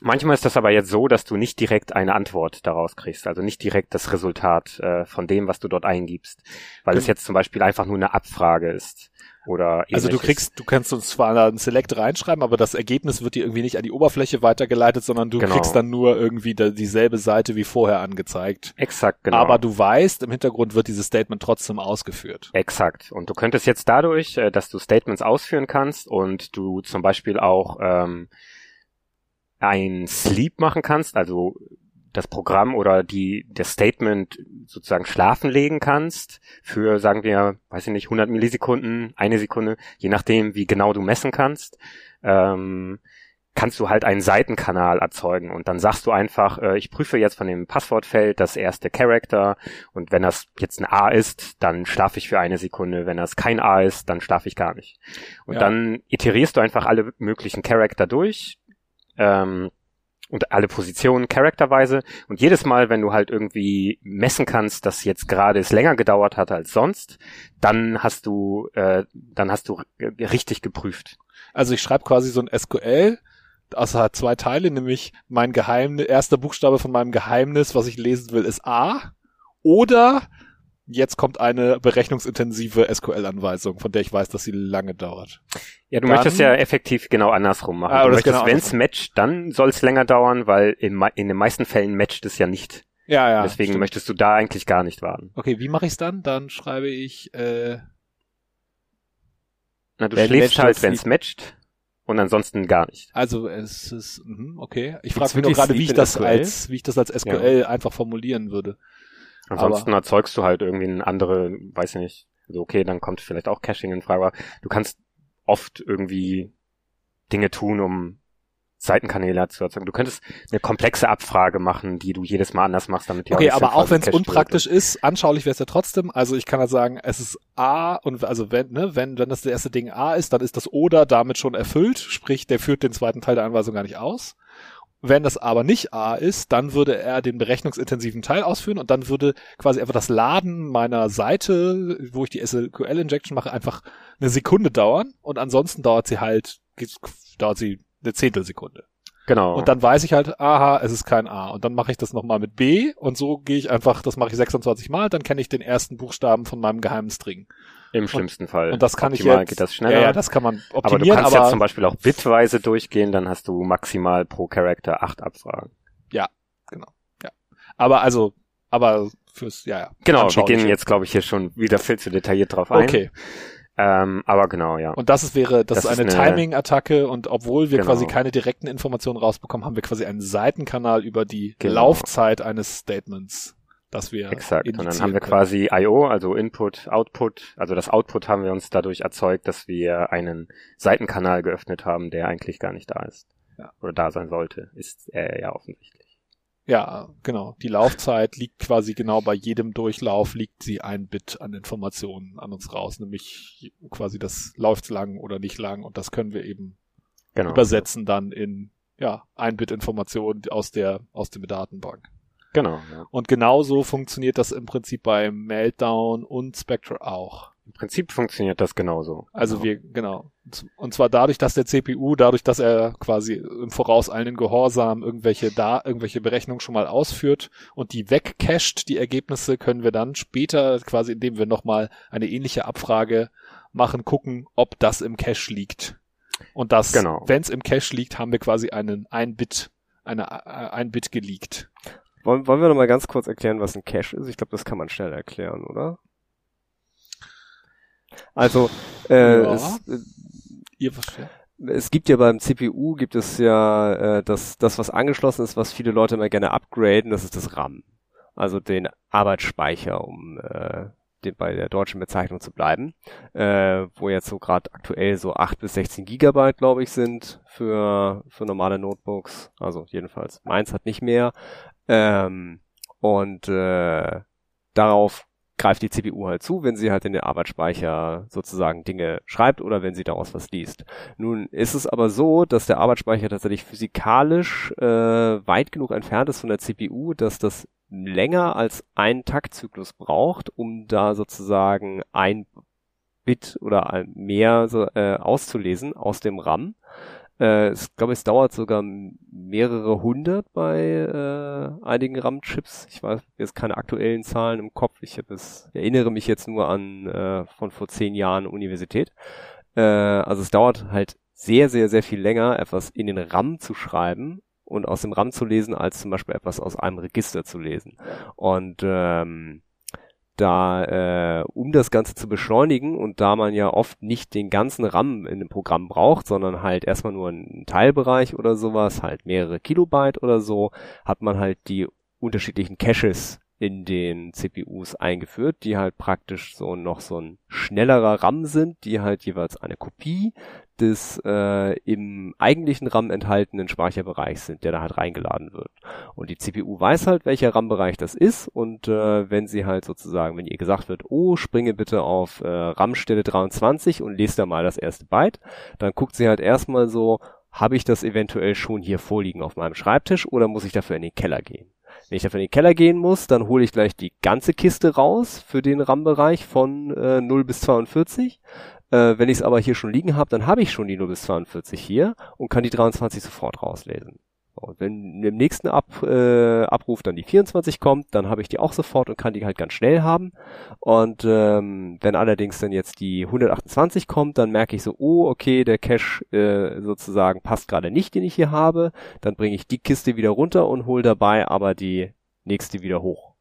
manchmal ist das aber jetzt so, dass du nicht direkt eine Antwort daraus kriegst, also nicht direkt das Resultat äh, von dem, was du dort eingibst, weil es Genau. jetzt zum Beispiel einfach nur eine Abfrage ist oder Also du ähnliches. kriegst, du kannst uns zwar einen Select reinschreiben, aber das Ergebnis wird dir irgendwie nicht an die Oberfläche weitergeleitet, sondern du Genau. kriegst dann nur irgendwie da, dieselbe Seite wie vorher angezeigt. exakt genau. Aber du weißt, im Hintergrund wird dieses Statement trotzdem ausgeführt. Exakt. Und du könntest jetzt dadurch, äh, dass du Statements ausführen kannst und du zum Beispiel auch ähm, ein Sleep machen kannst, also das Programm oder die das Statement sozusagen schlafen legen kannst für, sagen wir, weiß ich nicht, 100 Millisekunden, eine Sekunde, je nachdem, wie genau du messen kannst, ähm, kannst du halt einen Seitenkanal erzeugen und dann sagst du einfach, äh, ich prüfe jetzt von dem Passwortfeld das erste Character und wenn das jetzt ein A ist, dann schlafe ich für eine Sekunde. Wenn das kein A ist, dann schlafe ich gar nicht. Und Ja. dann iterierst du einfach alle möglichen Charakter durch ähm, und alle Positionen charakterweise. Und jedes Mal, wenn du halt irgendwie messen kannst, dass jetzt gerade es länger gedauert hat als sonst, dann hast du, äh, dann hast du äh, richtig geprüft. Also ich schreibe quasi so ein SQL, also hat zwei Teile, nämlich mein Geheimnis, erster Buchstabe von meinem Geheimnis, was ich lesen will, ist A. Oder jetzt kommt eine berechnungsintensive SQL-Anweisung, von der ich weiß, dass sie lange dauert. Ja, du Dann- möchtest ja effektiv genau andersrum machen. Ah, du möchtest, genau wenn es matcht, dann soll es länger dauern, weil in, in den meisten Fällen matcht es ja nicht. Ja, ja. Deswegen stimmt. möchtest du da eigentlich gar nicht warten. Okay, wie mache ich's dann? Dann schreibe ich, äh, Na, du Wenn schläfst halt, wenn es matcht und ansonsten gar nicht. also es ist, mhm, okay. Ich frage mich nur gerade, wie ich das als, wie ich das als SQL einfach formulieren würde. Ansonsten erzeugst du halt irgendwie eine andere, weiß ich nicht. Also okay, dann kommt vielleicht auch Caching in Frage, aber du kannst oft irgendwie Dinge tun, um Seitenkanäle zu erzeugen. Du könntest eine komplexe Abfrage machen, die du jedes Mal anders machst, damit die Okay, aber auch wenn es unpraktisch ist, anschaulich wäre es ja trotzdem. Also ich kann halt sagen, es ist A und also wenn, ne, wenn, wenn das der erste Ding A ist, dann ist das Oder damit schon erfüllt, sprich, der führt den zweiten Teil der Anweisung gar nicht aus. Wenn das aber nicht A ist, dann würde er den berechnungsintensiven Teil ausführen und dann würde quasi einfach das Laden meiner Seite, wo ich die SQL-Injection mache, einfach eine Sekunde dauern und ansonsten dauert sie halt, dauert sie eine Zehntelsekunde. Genau. Und dann weiß ich halt, aha, es ist kein A. Und dann mache ich das nochmal mit B und so gehe ich einfach, das mache ich 26 Mal, dann kenne ich den ersten Buchstaben von meinem geheimen String. Im schlimmsten Fall. Und das kann Optimal ich jetzt, geht das schneller. Ja, ja, das kann man aber du optimieren, kannst aber, jetzt zum Beispiel auch bitweise durchgehen, dann hast du maximal pro Charakter acht Abfragen. aber also, aber fürs, ja, ja. Genau, wir gehen jetzt, glaube ich, hier schon wieder viel zu detailliert drauf ein. Okay. Ähm, aber genau, ja. Und das ist, wäre, das, Das ist ist eine, eine- Timing-Attacke und obwohl wir Genau. quasi keine direkten Informationen rausbekommen, haben wir quasi einen Seitenkanal über die Genau. Laufzeit eines Statements, das wir Exakt. Und dann haben wir können. quasi I.O., also Input, Output. Also das Output haben wir uns dadurch erzeugt, dass wir einen Seitenkanal geöffnet haben, der eigentlich gar nicht da ist. Ja. Oder da sein sollte. Ist er ja offensichtlich. Ja, genau. Die Laufzeit liegt quasi genau bei jedem Durchlauf, liegt sie ein Bit an Informationen an uns raus, nämlich quasi das läuft lang oder nicht lang und das können wir eben Genau. übersetzen dann in ja, ein Bit Information aus der aus der Datenbank. Genau. Ja. Und genauso funktioniert das im Prinzip bei Meltdown und Spectre auch. Im Prinzip funktioniert das genauso. Also genau. wir, genau. Und zwar dadurch, dass der CPU, dadurch, dass er quasi im vorauseilenden Gehorsam irgendwelche da, irgendwelche Berechnungen schon mal ausführt und die wegcached, die Ergebnisse, können wir dann später quasi, indem wir nochmal eine ähnliche Abfrage machen, gucken, ob das im Cache liegt. Und das, Genau. wenn es im Cache liegt, haben wir quasi einen ein Bit, eine äh, ein Bit geleakt. Wollen, wollen wir noch mal ganz kurz erklären, was ein Cache ist? Ich glaube, das kann man schnell erklären, oder? Also, äh, Ja. es, äh, Ihr versteht? es gibt ja beim CPU gibt es ja äh, das, das, was angeschlossen ist, was viele Leute immer gerne upgraden, das ist das RAM. Also den Arbeitsspeicher, um äh, den, bei der deutschen Bezeichnung zu bleiben, äh, wo jetzt so gerade aktuell so 8 bis 16 Gigabyte, glaube ich, sind für, für normale Notebooks. Also jedenfalls meins hat nicht mehr. Ähm, und äh, darauf greift die CPU halt zu, wenn sie halt in den Arbeitsspeicher sozusagen Dinge schreibt oder wenn sie daraus was liest. Nun ist es aber so, dass der Arbeitsspeicher tatsächlich physikalisch äh, weit genug entfernt ist von der CPU, dass das länger als einen Taktzyklus braucht, um da sozusagen ein Bit oder ein mehr so, äh, auszulesen aus dem RAM. Äh, ich glaube, es dauert sogar mehrere hundert bei äh, einigen RAM-Chips. Ich weiß jetzt keine aktuellen Zahlen im Kopf. Ich es erinnere mich jetzt nur an äh, von vor zehn Jahren Universität. Äh, also es dauert halt sehr, sehr, sehr viel länger, etwas in den RAM zu schreiben und aus dem RAM zu lesen, als zum Beispiel etwas aus einem Register zu lesen. Und ähm, da, äh, um das Ganze zu beschleunigen und da man ja oft nicht den ganzen RAM in dem Programm braucht, sondern halt erstmal nur einen Teilbereich oder sowas, halt mehrere Kilobyte oder so, hat man halt die unterschiedlichen Caches in den CPUs eingeführt, die halt praktisch so noch so ein schnellerer RAM sind, die halt jeweils eine Kopie des äh, im eigentlichen RAM enthaltenen Speicherbereichs sind, der da halt reingeladen wird. Und die CPU weiß halt, welcher RAM-Bereich das ist und äh, wenn sie halt sozusagen, wenn ihr gesagt wird, oh, springe bitte auf äh, RAM-Stelle 23 und lest da mal das erste Byte, dann guckt sie halt erstmal so, habe ich das eventuell schon hier vorliegen auf meinem Schreibtisch oder muss ich dafür in den Keller gehen? Wenn ich dafür in den Keller gehen muss, dann hole ich gleich die ganze Kiste raus für den RAM-Bereich von äh, 0 bis 42. Äh, wenn ich es aber hier schon liegen habe, dann habe ich schon die 0 bis 42 hier und kann die 23 sofort rauslesen. Und wenn im nächsten Ab, äh, Abruf dann die 24 kommt, dann habe ich die auch sofort und kann die halt ganz schnell haben. Und ähm, wenn allerdings dann jetzt die 128 kommt, dann merke ich so, oh, okay, der Cache äh, sozusagen passt gerade nicht, den ich hier habe. Dann bringe ich die Kiste wieder runter und hole dabei aber die nächste wieder hoch.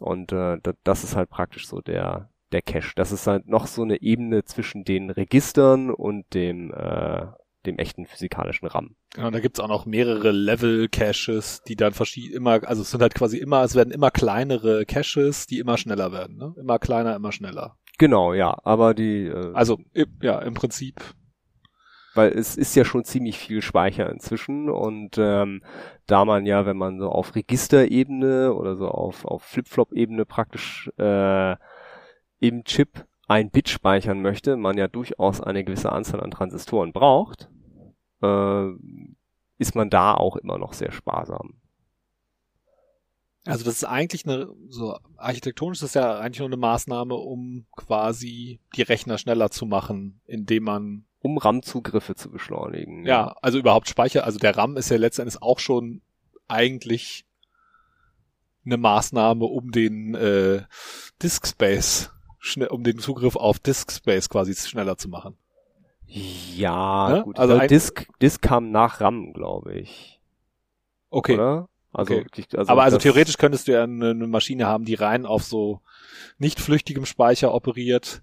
Und äh, da- das ist halt praktisch so der der Cache. Das ist halt noch so eine Ebene zwischen den Registern und dem äh, dem echten physikalischen RAM. Genau, da gibt's auch noch mehrere Level-Caches, die dann verschieden immer, also es sind halt quasi immer, es werden immer kleinere Caches, die immer schneller werden, ne? Immer kleiner, immer schneller. Genau, ja, aber die äh, Also ja, im Prinzip weil es ist ja schon ziemlich viel Speicher inzwischen und ähm, da man ja, wenn man so auf Registerebene oder so auf, auf Flip-Flop-Ebene praktisch äh, im Chip ein Bit speichern möchte, man ja durchaus eine gewisse Anzahl an Transistoren braucht, äh, ist man da auch immer noch sehr sparsam. Also das ist eigentlich eine, so architektonisch ist das ja eigentlich nur eine Maßnahme, um quasi die Rechner schneller zu machen, indem man um RAM-Zugriffe zu beschleunigen. Ja, also überhaupt Speicher, also der RAM ist ja letztendlich auch schon eigentlich eine Maßnahme, um den äh, Disk Space, um den Zugriff auf Disk Space quasi schneller zu machen. Ja, ne? gut. Also ein, Disk, Disk kam nach RAM, glaube ich. Okay. Oder? Also, okay. also aber also theoretisch könntest du ja eine, eine, Maschine haben, die rein auf so nicht flüchtigem Speicher operiert.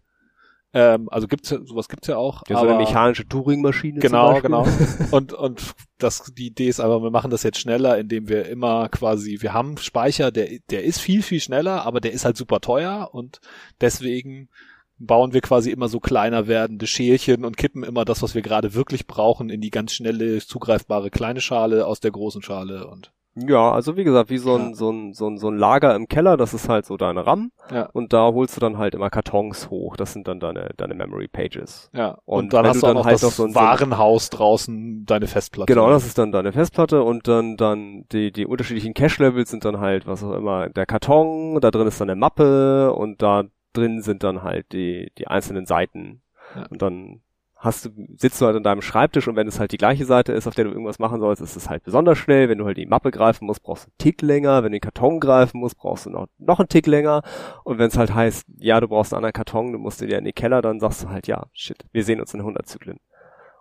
Ähm, also gibt's ja, sowas gibt's ja auch. Ja, so eine mechanische Turing-Maschine. Genau, genau. [LAUGHS] Und und das die Idee ist aber, wir machen das jetzt schneller, indem wir immer quasi, wir haben Speicher, der der ist viel viel schneller, aber der ist halt super teuer und deswegen bauen wir quasi immer so kleiner werdende Schälchen und kippen immer das, was wir gerade wirklich brauchen, in die ganz schnelle zugreifbare kleine Schale aus der großen Schale und ja, also wie gesagt, wie so ein, so ein, so ein, so ein Lager im Keller, das ist halt so deine RAM. Ja. Und da holst du dann halt immer Kartons hoch. Das sind dann deine, deine Memory Pages. Ja. Und, und dann hast du dann auch halt das so ein, Warenhaus draußen, deine Festplatte. Genau, das ist dann deine Festplatte und dann, dann die, die unterschiedlichen Cache-Levels sind dann halt, was auch immer, der Karton, da drin ist dann eine Mappe und da drin sind dann halt die, die einzelnen Seiten. Ja. Und dann hast du, sitzt du halt an deinem Schreibtisch und wenn es halt die gleiche Seite ist, auf der du irgendwas machen sollst, ist es halt besonders schnell. Wenn du halt die Mappe greifen musst, brauchst du einen Tick länger. Wenn du den Karton greifen musst, brauchst du noch, noch einen Tick länger. Und wenn es halt heißt, ja, du brauchst einen anderen Karton, du musst dir in den Keller, dann sagst du halt, ja, shit, wir sehen uns in 100 Zyklen.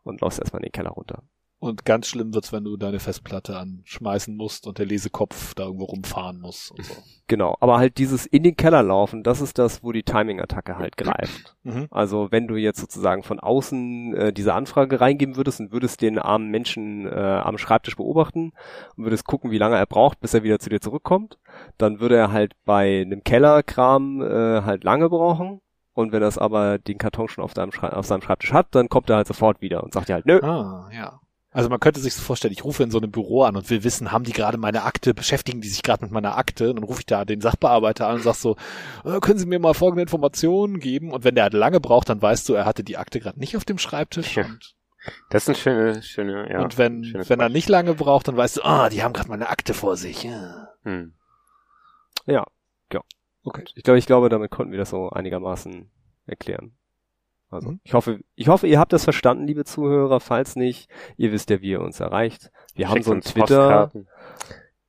Und läufst erstmal in den Keller runter. Und ganz schlimm wird's, wenn du deine Festplatte anschmeißen musst und der Lesekopf da irgendwo rumfahren muss und so. Genau, aber halt dieses in den Keller laufen, das ist das, wo die Timing-Attacke halt greift. Mhm. Also wenn du jetzt sozusagen von außen äh, diese Anfrage reingeben würdest und würdest den armen Menschen äh, am Schreibtisch beobachten und würdest gucken, wie lange er braucht, bis er wieder zu dir zurückkommt, dann würde er halt bei einem Kellerkram äh, halt lange brauchen. Und wenn er es aber den Karton schon auf, deinem auf seinem Schreibtisch hat, dann kommt er halt sofort wieder und sagt dir halt, nö. Ah, ja. Also man könnte sich so vorstellen, ich rufe in so einem Büro an und will wissen, haben die gerade meine Akte, beschäftigen die sich gerade mit meiner Akte? Und dann rufe ich da den Sachbearbeiter an und sag so, äh, können Sie mir mal folgende Informationen geben? Und wenn der halt lange braucht, dann weißt du, er hatte die Akte gerade nicht auf dem Schreibtisch. Ja. Und das ist ein schöne, schöne, ja. Und wenn, wenn er nicht lange braucht, dann weißt du, ah, oh, die haben gerade meine Akte vor sich. Ja. Hm. Ja, ja. Okay. Ich glaube, ich glaube, damit konnten wir das so einigermaßen erklären. Also mhm. ich hoffe, ich hoffe, ihr habt das verstanden, liebe Zuhörer. Falls nicht, ihr wisst ja, wie ihr uns erreicht. Wir Schickt haben so ein Twitter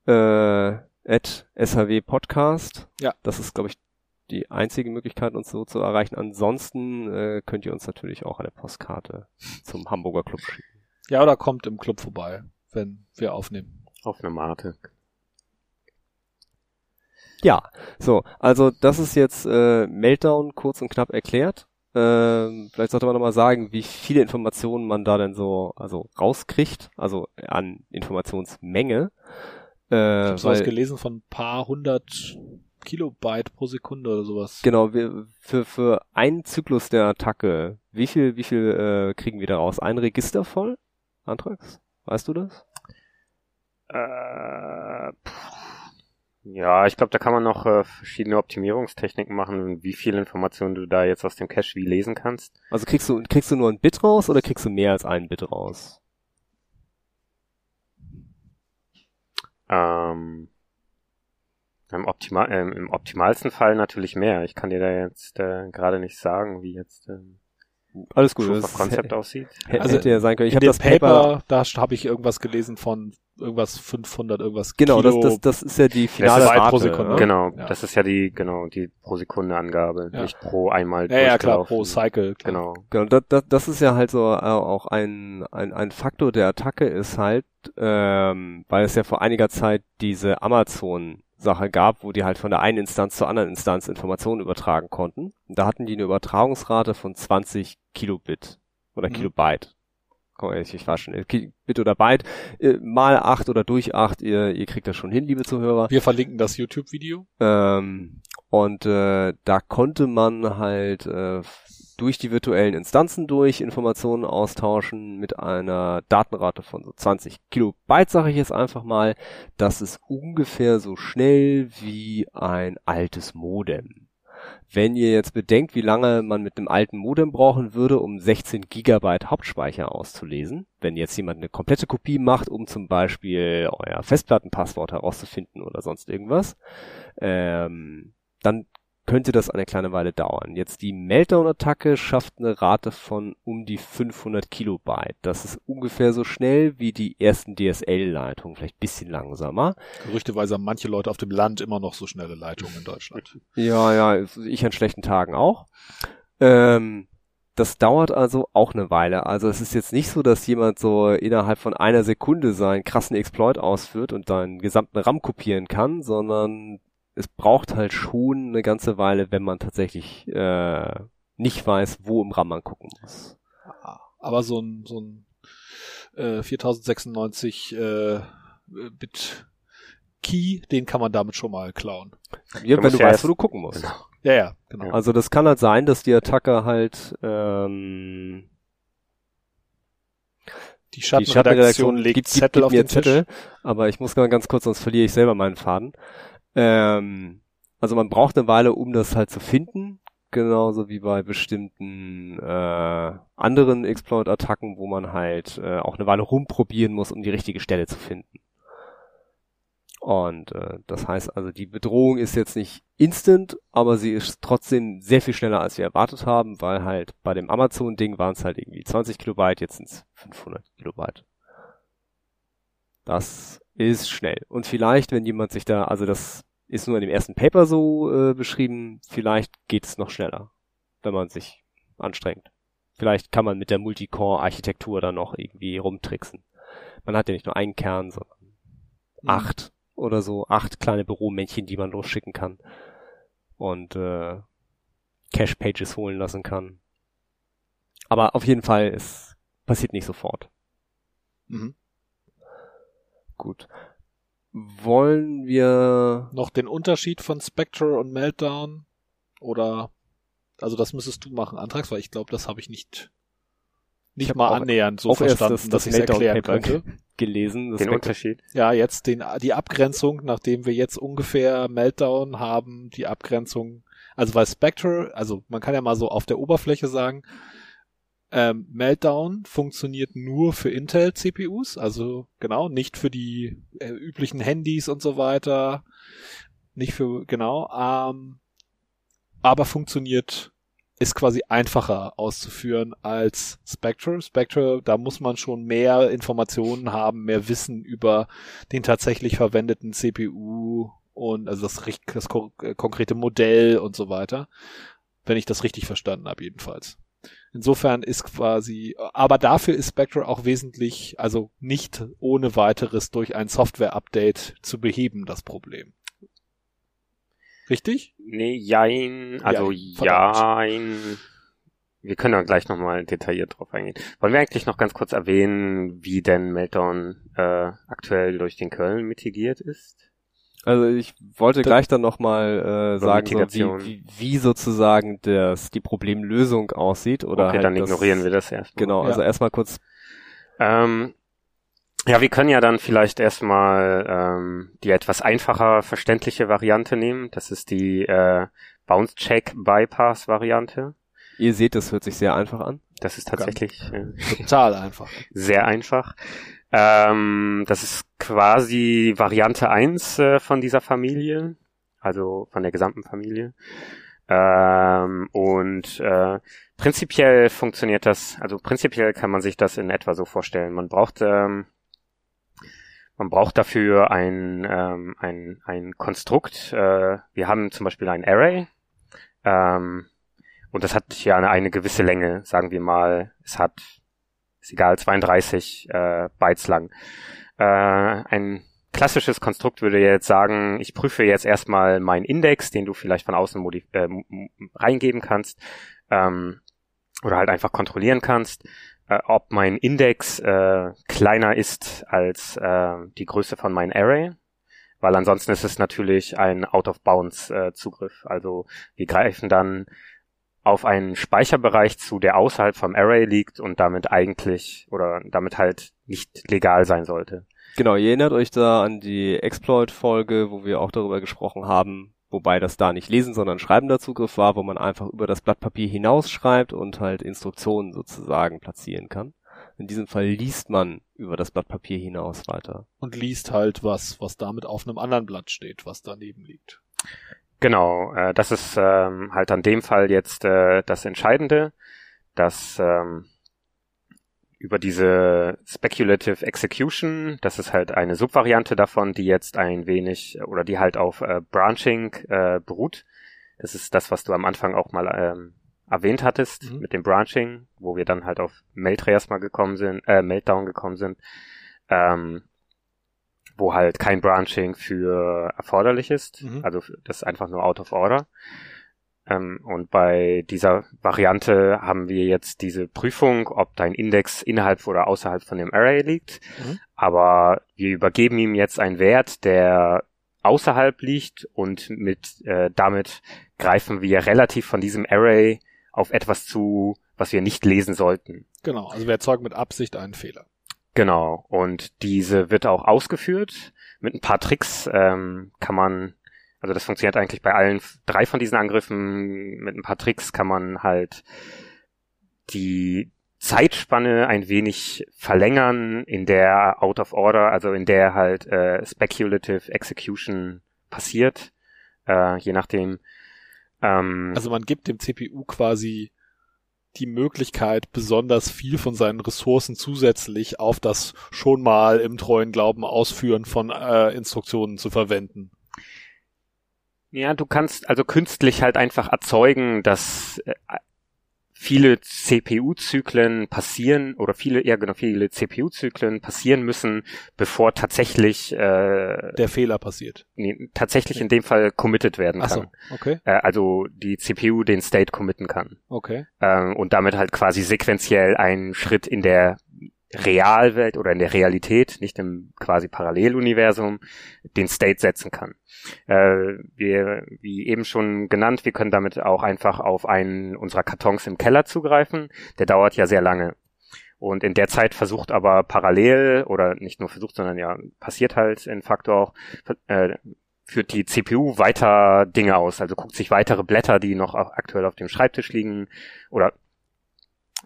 äh, at SHW Podcast. Ja. Das ist, glaube ich, die einzige Möglichkeit, uns so zu erreichen. Ansonsten äh, könnt ihr uns natürlich auch eine Postkarte zum Hamburger Club schicken. Ja, oder kommt im Club vorbei, wenn wir aufnehmen. Auf eine Mate. Ja, so, also das ist jetzt äh, Meltdown kurz und knapp erklärt. Ähm, vielleicht sollte man nochmal sagen, wie viele Informationen man da denn so also rauskriegt, also an Informationsmenge. Äh, ich habe sowas gelesen von ein paar hundert Kilobyte pro Sekunde oder sowas. Genau, wir, für, für einen Zyklus der Attacke, wie viel, wie viel äh, kriegen wir daraus? Ein Register voll? Antrags? Weißt du das? Äh, ja, ich glaube, da kann man noch äh, verschiedene Optimierungstechniken machen, wie viel Informationen du da jetzt aus dem Cache wie lesen kannst. Also kriegst du kriegst du nur ein Bit raus oder kriegst du mehr als ein Bit raus? Ähm, im, Optimal, äh, Im optimalsten Fall natürlich mehr. Ich kann dir da jetzt äh, gerade nicht sagen, wie jetzt ähm, alles gut. Of Concept [LAUGHS] aussieht. Also, hätte ja sein können. Ich habe das Paper, da habe ich irgendwas gelesen von irgendwas 500 irgendwas Genau, Kilo das, das, das ist ja die finale Rate. Pro Sekunde. Genau, ja. das ist ja die genau die pro Sekunde Angabe, ja. nicht pro einmal. Ja, ja klar, pro Cycle. Klar. Genau. Genau, das, das, das ist ja halt so äh, auch ein, ein ein Faktor der Attacke ist halt, ähm, weil es ja vor einiger Zeit diese Amazon Sache gab, wo die halt von der einen Instanz zur anderen Instanz Informationen übertragen konnten. Und da hatten die eine Übertragungsrate von 20 Kilobit oder mhm. Kilobyte. Komm, ich, ich war schon, Bit oder Byte, äh, mal acht oder durch acht, ihr, ihr kriegt das schon hin, liebe Zuhörer. Wir verlinken das YouTube-Video. Ähm, und äh, da konnte man halt äh, durch die virtuellen Instanzen durch Informationen austauschen mit einer Datenrate von so 20 Kilobyte, sage ich jetzt einfach mal. Das ist ungefähr so schnell wie ein altes Modem. Wenn ihr jetzt bedenkt, wie lange man mit einem alten Modem brauchen würde, um 16 Gigabyte Hauptspeicher auszulesen, wenn jetzt jemand eine komplette Kopie macht, um zum Beispiel euer Festplattenpasswort herauszufinden oder sonst irgendwas, ähm, dann könnte das eine kleine Weile dauern. Jetzt die Meltdown-Attacke schafft eine Rate von um die 500 Kilobyte. Das ist ungefähr so schnell wie die ersten DSL-Leitungen, vielleicht bisschen langsamer. Gerüchteweise haben manche Leute auf dem Land immer noch so schnelle Leitungen in Deutschland. Ja, ja, ich an schlechten Tagen auch. Ähm, das dauert also auch eine Weile. Also es ist jetzt nicht so, dass jemand so innerhalb von einer Sekunde seinen krassen Exploit ausführt und seinen gesamten RAM kopieren kann, sondern es braucht halt schon eine ganze Weile, wenn man tatsächlich äh, nicht weiß, wo im RAM man gucken muss. Aber so ein, so ein äh, 4096 äh, Bit Key, den kann man damit schon mal klauen. Ja, wenn du ja weißt, wo du gucken musst. Genau. Ja, ja, genau. Also das kann halt sein, dass die Attacke halt ähm, die Schattenredaktion legt gibt, Zettel gibt, auf den Zettel, Tisch. aber ich muss mal ganz kurz, sonst verliere ich selber meinen Faden. Ähm, also man braucht eine Weile, um das halt zu finden, genauso wie bei bestimmten äh, anderen Exploit-Attacken, wo man halt äh, auch eine Weile rumprobieren muss, um die richtige Stelle zu finden. Und äh, das heißt also, die Bedrohung ist jetzt nicht instant, aber sie ist trotzdem sehr viel schneller, als wir erwartet haben, weil halt bei dem Amazon-Ding waren es halt irgendwie 20 Kilobyte, jetzt sind es 500 Kilobyte. Das ist schnell. Und vielleicht, wenn jemand sich da, also das ist nur in dem ersten Paper so äh, beschrieben, vielleicht geht es noch schneller, wenn man sich anstrengt. Vielleicht kann man mit der Multicore-Architektur dann noch irgendwie rumtricksen. Man hat ja nicht nur einen Kern, sondern mhm. acht oder so, acht kleine Büromännchen, die man losschicken kann. Und äh, Cache-Pages holen lassen kann. Aber auf jeden Fall, es passiert nicht sofort. Mhm. Gut. Wollen wir noch den Unterschied von Spectre und Meltdown oder also das müsstest du machen, Antrags, weil ich glaube, das habe ich nicht nicht ich mal auch, annähernd so verstanden, das, das dass ich es erklären könnte. [LAUGHS] Gelesen, das den Spectre. Unterschied. Ja, jetzt den die Abgrenzung, nachdem wir jetzt ungefähr Meltdown haben, die Abgrenzung, also weil Spectre, also man kann ja mal so auf der Oberfläche sagen, ähm, Meltdown funktioniert nur für Intel-CPUs, also genau, nicht für die äh, üblichen Handys und so weiter. Nicht für, genau, ähm, aber funktioniert, ist quasi einfacher auszuführen als Spectre. Spectre, da muss man schon mehr Informationen haben, mehr Wissen über den tatsächlich verwendeten CPU und also das, das äh, konkrete Modell und so weiter. Wenn ich das richtig verstanden habe, jedenfalls. Insofern ist quasi, aber dafür ist Spectre auch wesentlich, also nicht ohne weiteres durch ein Software-Update zu beheben, das Problem. Richtig? Nee, jein, also ja, jein. Wir können da gleich nochmal detailliert drauf eingehen. Wollen wir eigentlich noch ganz kurz erwähnen, wie denn Meltdown äh, aktuell durch den Köln mitigiert ist? Also ich wollte das gleich dann nochmal äh, sagen, so wie, wie, wie sozusagen das, die Problemlösung aussieht. Oder okay, halt dann ignorieren wir das erstmal. Genau, also ja. erstmal kurz. Ähm, ja, wir können ja dann vielleicht erstmal ähm, die etwas einfacher verständliche Variante nehmen. Das ist die äh, Bounce Check Bypass Variante. Ihr seht, das hört sich sehr einfach an. Das ist tatsächlich äh, total einfach. [LAUGHS] Sehr einfach. Ähm, das ist quasi Variante 1 äh, von dieser Familie, also von der gesamten Familie. Ähm, und äh, prinzipiell funktioniert das, also prinzipiell kann man sich das in etwa so vorstellen. Man braucht ähm, man braucht dafür ein, ähm, ein, ein Konstrukt. Äh, wir haben zum Beispiel ein Array. Ähm, und das hat ja eine, eine gewisse Länge, sagen wir mal. Es hat ist egal, 32 äh, Bytes lang. Äh, ein klassisches Konstrukt würde jetzt sagen, ich prüfe jetzt erstmal meinen Index, den du vielleicht von außen äh, reingeben kannst ähm, oder halt einfach kontrollieren kannst, äh, ob mein Index äh, kleiner ist als äh, die Größe von meinem Array, weil ansonsten ist es natürlich ein Out-of-Bounds-Zugriff. also wir greifen dann auf einen Speicherbereich zu, der außerhalb vom Array liegt und damit eigentlich oder damit halt nicht legal sein sollte. Genau, ihr erinnert euch da an die Exploit-Folge, wo wir auch darüber gesprochen haben, wobei das da nicht lesen, sondern schreibender Zugriff war, wo man einfach über das Blatt Papier hinaus schreibt und halt Instruktionen sozusagen platzieren kann. In diesem Fall liest man über das Blatt Papier hinaus weiter. Und liest halt was, was damit auf einem anderen Blatt steht, was daneben liegt. Genau, äh, das ist ähm, halt an dem Fall jetzt äh, das Entscheidende, dass ähm, über diese Speculative Execution, das ist halt eine Subvariante davon, die jetzt ein wenig oder die halt auf äh, Branching äh, beruht. Das ist das, was du am Anfang auch mal ähm, erwähnt hattest mhm. mit dem Branching, wo wir dann halt auf Meltray erstmal gekommen sind, äh, Meltdown gekommen sind. Ähm, wo halt kein Branching für erforderlich ist. Mhm. Also das ist einfach nur out of order. Ähm, und bei dieser Variante haben wir jetzt diese Prüfung, ob dein Index innerhalb oder außerhalb von dem Array liegt. Mhm. Aber wir übergeben ihm jetzt einen Wert, der außerhalb liegt und mit äh, damit greifen wir relativ von diesem Array auf etwas zu, was wir nicht lesen sollten. Genau, also wir erzeugen mit Absicht einen Fehler. Genau, und diese wird auch ausgeführt. Mit ein paar Tricks ähm, kann man, also das funktioniert eigentlich bei allen drei von diesen Angriffen, mit ein paar Tricks kann man halt die Zeitspanne ein wenig verlängern, in der Out of Order, also in der halt äh, Speculative Execution passiert, äh, je nachdem. Ähm, also man gibt dem CPU quasi die Möglichkeit, besonders viel von seinen Ressourcen zusätzlich auf das schon mal im treuen Glauben ausführen von äh, Instruktionen zu verwenden. Ja, du kannst also künstlich halt einfach erzeugen, dass äh, viele CPU-Zyklen passieren oder viele, ja genau, viele CPU-Zyklen passieren müssen, bevor tatsächlich äh, der Fehler passiert. Nee, tatsächlich in dem Fall committed werden kann. Ach so, okay. Äh, also die CPU den State committen kann. Okay. Ähm, und damit halt quasi sequenziell einen Schritt in der Realwelt oder in der Realität, nicht im quasi Paralleluniversum, den State setzen kann. Äh, wir, wie eben schon genannt, wir können damit auch einfach auf einen unserer Kartons im Keller zugreifen. Der dauert ja sehr lange. Und in der Zeit versucht aber parallel, oder nicht nur versucht, sondern ja, passiert halt in Faktor auch, äh, führt die CPU weiter Dinge aus, also guckt sich weitere Blätter, die noch aktuell auf dem Schreibtisch liegen, oder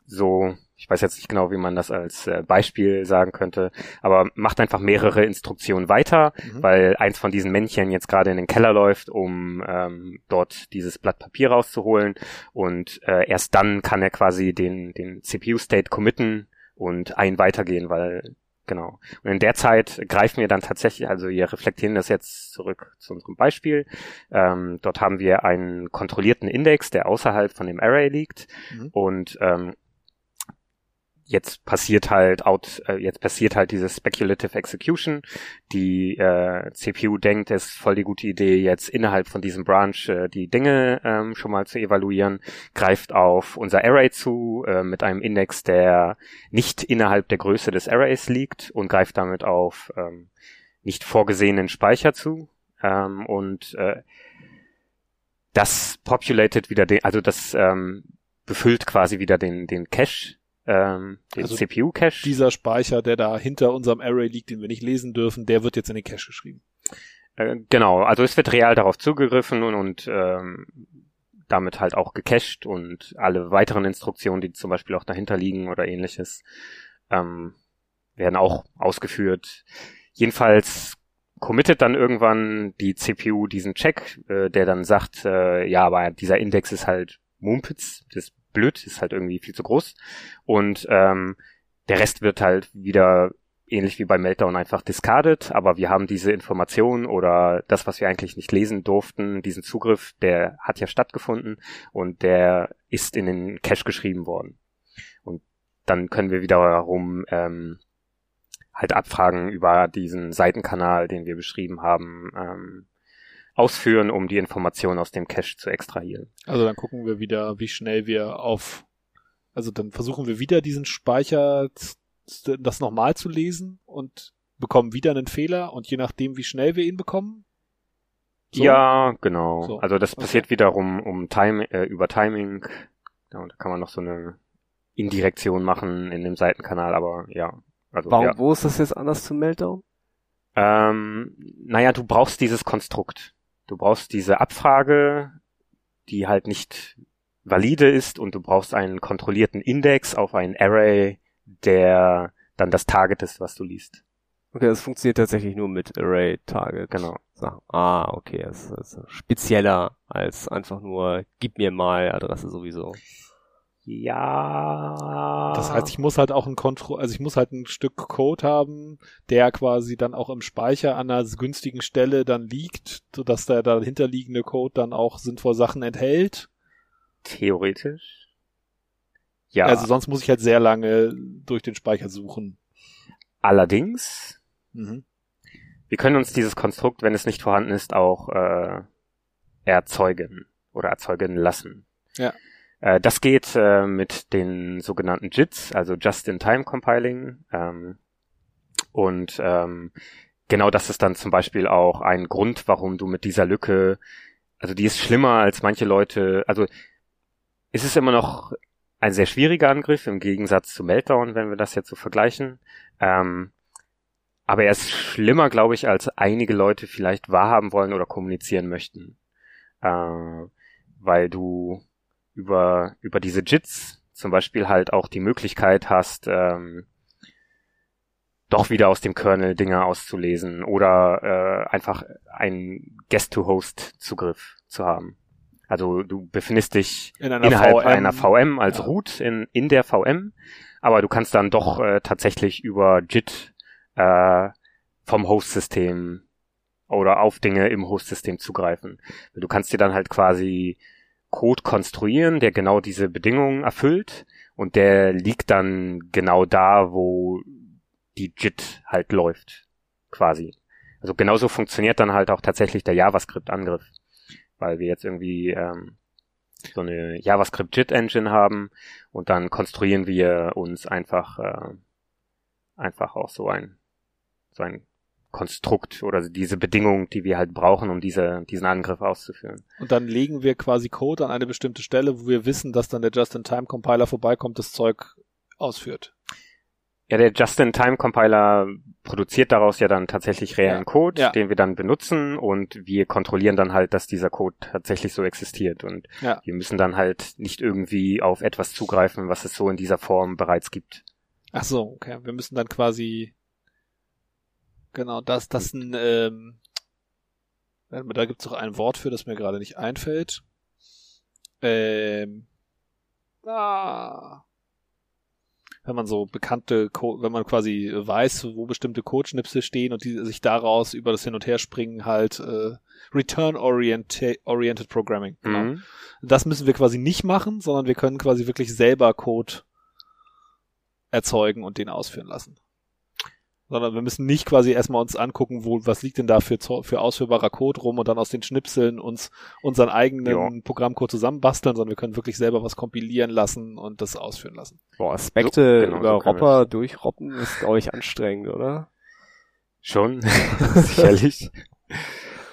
so ich weiß jetzt nicht genau, wie man das als äh, Beispiel sagen könnte, aber macht einfach mehrere Instruktionen weiter, mhm. weil eins von diesen Männchen jetzt gerade in den Keller läuft, um ähm, dort dieses Blatt Papier rauszuholen und äh, erst dann kann er quasi den, den CPU-State committen und ein weitergehen, weil Genau. Und in der Zeit greifen wir dann tatsächlich, also wir reflektieren das jetzt zurück zu unserem Beispiel. Ähm, dort haben wir einen kontrollierten Index, der außerhalb von dem Array liegt. Mhm. Und ähm, jetzt passiert halt out, äh, jetzt passiert halt diese Speculative Execution. Die äh, CPU denkt, es ist voll die gute Idee, jetzt innerhalb von diesem Branch äh, die Dinge ähm, schon mal zu evaluieren, greift auf unser Array zu äh, mit einem Index, der nicht innerhalb der Größe des Arrays liegt und greift damit auf ähm, nicht vorgesehenen Speicher zu. Ähm, und äh, das populated wieder den, also das ähm, befüllt quasi wieder den, den Cache ähm, den also CPU-Cache. Dieser Speicher, der da hinter unserem Array liegt, den wir nicht lesen dürfen, der wird jetzt in den Cache geschrieben. Äh, genau, also es wird real darauf zugegriffen und, und ähm, damit halt auch gecached und alle weiteren Instruktionen, die zum Beispiel auch dahinter liegen oder ähnliches, ähm, werden auch ausgeführt. Jedenfalls committet dann irgendwann die CPU diesen Check, äh, der dann sagt, äh, ja, aber dieser Index ist halt Mumpitz, das blöd, ist halt irgendwie viel zu groß. Und ähm, der Rest wird halt wieder ähnlich wie bei Meltdown einfach discarded, aber wir haben diese Information oder das, was wir eigentlich nicht lesen durften, diesen Zugriff, der hat ja stattgefunden und der ist in den Cache geschrieben worden. Und dann können wir wiederum ähm, halt abfragen über diesen Seitenkanal, den wir beschrieben haben, ähm, ausführen, um die Information aus dem Cache zu extrahieren. Also dann gucken wir wieder, wie schnell wir auf, also dann versuchen wir wieder diesen Speicher, das nochmal zu lesen und bekommen wieder einen Fehler und je nachdem, wie schnell wir ihn bekommen, So? Ja, genau. So. Also das Okay. passiert wiederum um Time, äh, über Timing. Ja, und da kann man noch so eine Indirektion machen in dem Seitenkanal, aber ja. Also, Warum, ja. wo ist das jetzt anders zu Meltdown? Ähm, naja, du brauchst dieses Konstrukt. Du brauchst diese Abfrage, die halt nicht valide ist und du brauchst einen kontrollierten Index auf ein Array, der dann das Target ist, was du liest. Okay, das funktioniert tatsächlich nur mit Array Target. Genau. Sachen. Ah, okay, das ist spezieller als einfach nur gib mir mal Adresse sowieso. Ja. Das heißt, ich muss halt auch ein Kontro, also ich muss halt ein Stück Code haben, der quasi dann auch im Speicher an einer günstigen Stelle dann liegt, sodass der dahinterliegende Code dann auch sinnvoll Sachen enthält. theoretisch. Ja. Also sonst muss ich halt sehr lange durch den Speicher suchen. allerdings, Mhm. wir können uns dieses Konstrukt, wenn es nicht vorhanden ist, auch äh, erzeugen oder erzeugen lassen. Ja. Äh, das geht äh, mit den sogenannten JITs, also Just-in-Time Compiling. Ähm, und ähm, genau das ist dann zum Beispiel auch ein Grund, warum du mit dieser Lücke, also die ist schlimmer als manche Leute, also es ist immer noch ein sehr schwieriger Angriff im Gegensatz zu Meltdown, wenn wir das jetzt so vergleichen. Ähm, aber er ist schlimmer, glaube ich, als einige Leute vielleicht wahrhaben wollen oder kommunizieren möchten. Äh, weil du über, über diese JITs zum Beispiel halt auch die Möglichkeit hast, ähm, doch wieder aus dem Kernel Dinge auszulesen oder äh, einfach einen Guest-to-Host-Zugriff zu haben. Also du befindest dich In einer innerhalb VM. einer VM als Ja. Root in, in der VM, aber du kannst dann doch äh, tatsächlich über JIT äh, vom Host-System oder auf Dinge im Host-System zugreifen. Du kannst dir dann halt quasi Code konstruieren, der genau diese Bedingungen erfüllt und der liegt dann genau da, wo die JIT halt läuft, quasi. Also genauso funktioniert dann halt auch tatsächlich der JavaScript-Angriff, weil wir jetzt irgendwie ähm, so eine JavaScript-JIT-Engine haben und dann konstruieren wir uns einfach äh, einfach auch so ein so ein Konstrukt oder diese Bedingung, die wir halt brauchen, um diese, diesen Angriff auszuführen. Und dann legen wir quasi Code an eine bestimmte Stelle, wo wir wissen, dass dann der Just-in-Time-Compiler vorbeikommt, das Zeug ausführt. Ja, der Just-in-Time-Compiler produziert daraus ja dann tatsächlich reellen Ja. Code, Ja. den wir dann benutzen und wir kontrollieren dann halt, dass dieser Code tatsächlich so existiert und Ja. wir müssen dann halt nicht irgendwie auf etwas zugreifen, was es so in dieser Form bereits gibt. Ach so, okay. Wir müssen dann quasi genau das, das ein ähm, da gibt's doch ein Wort für, das mir gerade nicht einfällt. Ähm, ah, wenn man so bekannte, Co wenn man quasi weiß, wo bestimmte Codeschnipsel stehen und die sich daraus über das Hin- und Herspringen halt äh, Return-Oriented oriented Programming. Genau. Mhm. Das müssen wir quasi nicht machen, sondern wir können quasi wirklich selber Code erzeugen und den ausführen lassen. Sondern wir müssen nicht quasi erstmal uns angucken, wo, was liegt denn da für, für ausführbarer Code rum und dann aus den Schnipseln uns unseren eigenen Ja. Programmcode zusammenbasteln, sondern wir können wirklich selber was kompilieren lassen und das ausführen lassen. Boah, Aspekte So, genau, über so können Robber durchroppen ist, glaube ich, anstrengend, oder? Schon, [LAUGHS] [LAUGHS] sicherlich.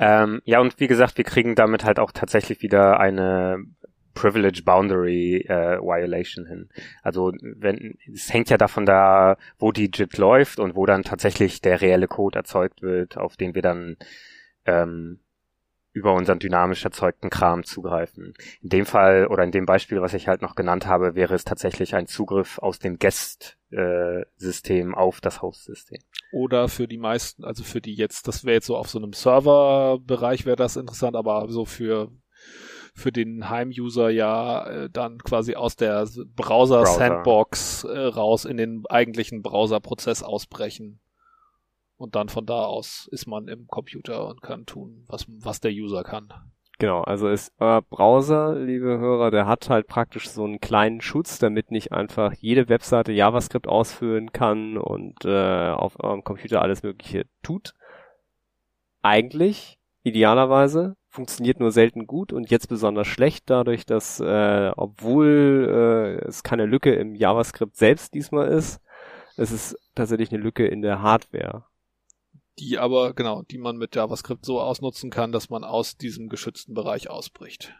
ähm, ja, und wie gesagt, wir kriegen damit halt auch tatsächlich wieder eine Privilege Boundary äh, Violation hin. Also wenn es hängt ja davon da, wo die JIT läuft und wo dann tatsächlich der reelle Code erzeugt wird, auf den wir dann ähm, über unseren dynamisch erzeugten Kram zugreifen. In dem Fall oder in dem Beispiel, was ich halt noch genannt habe, wäre es tatsächlich ein Zugriff aus dem Guest-System auf das Host-System. Oder für die meisten, also für die jetzt, das wäre jetzt so auf so einem Serverbereich wäre das interessant, aber so für für den Heim-User ja äh, dann quasi aus der Browser-Sandbox äh, raus in den eigentlichen Browser-Prozess ausbrechen. Und dann von da aus ist man im Computer und kann tun, was, was der User kann. Genau, also ist euer Browser, liebe Hörer, der hat halt praktisch so einen kleinen Schutz, damit nicht einfach jede Webseite JavaScript ausführen kann und äh, auf eurem Computer alles Mögliche tut. Eigentlich, idealerweise, funktioniert nur selten gut und jetzt besonders schlecht dadurch, dass äh, obwohl äh, es keine Lücke im JavaScript selbst diesmal ist, es ist tatsächlich eine Lücke in der Hardware. die aber, genau, die man mit JavaScript so ausnutzen kann, dass man aus diesem geschützten Bereich ausbricht.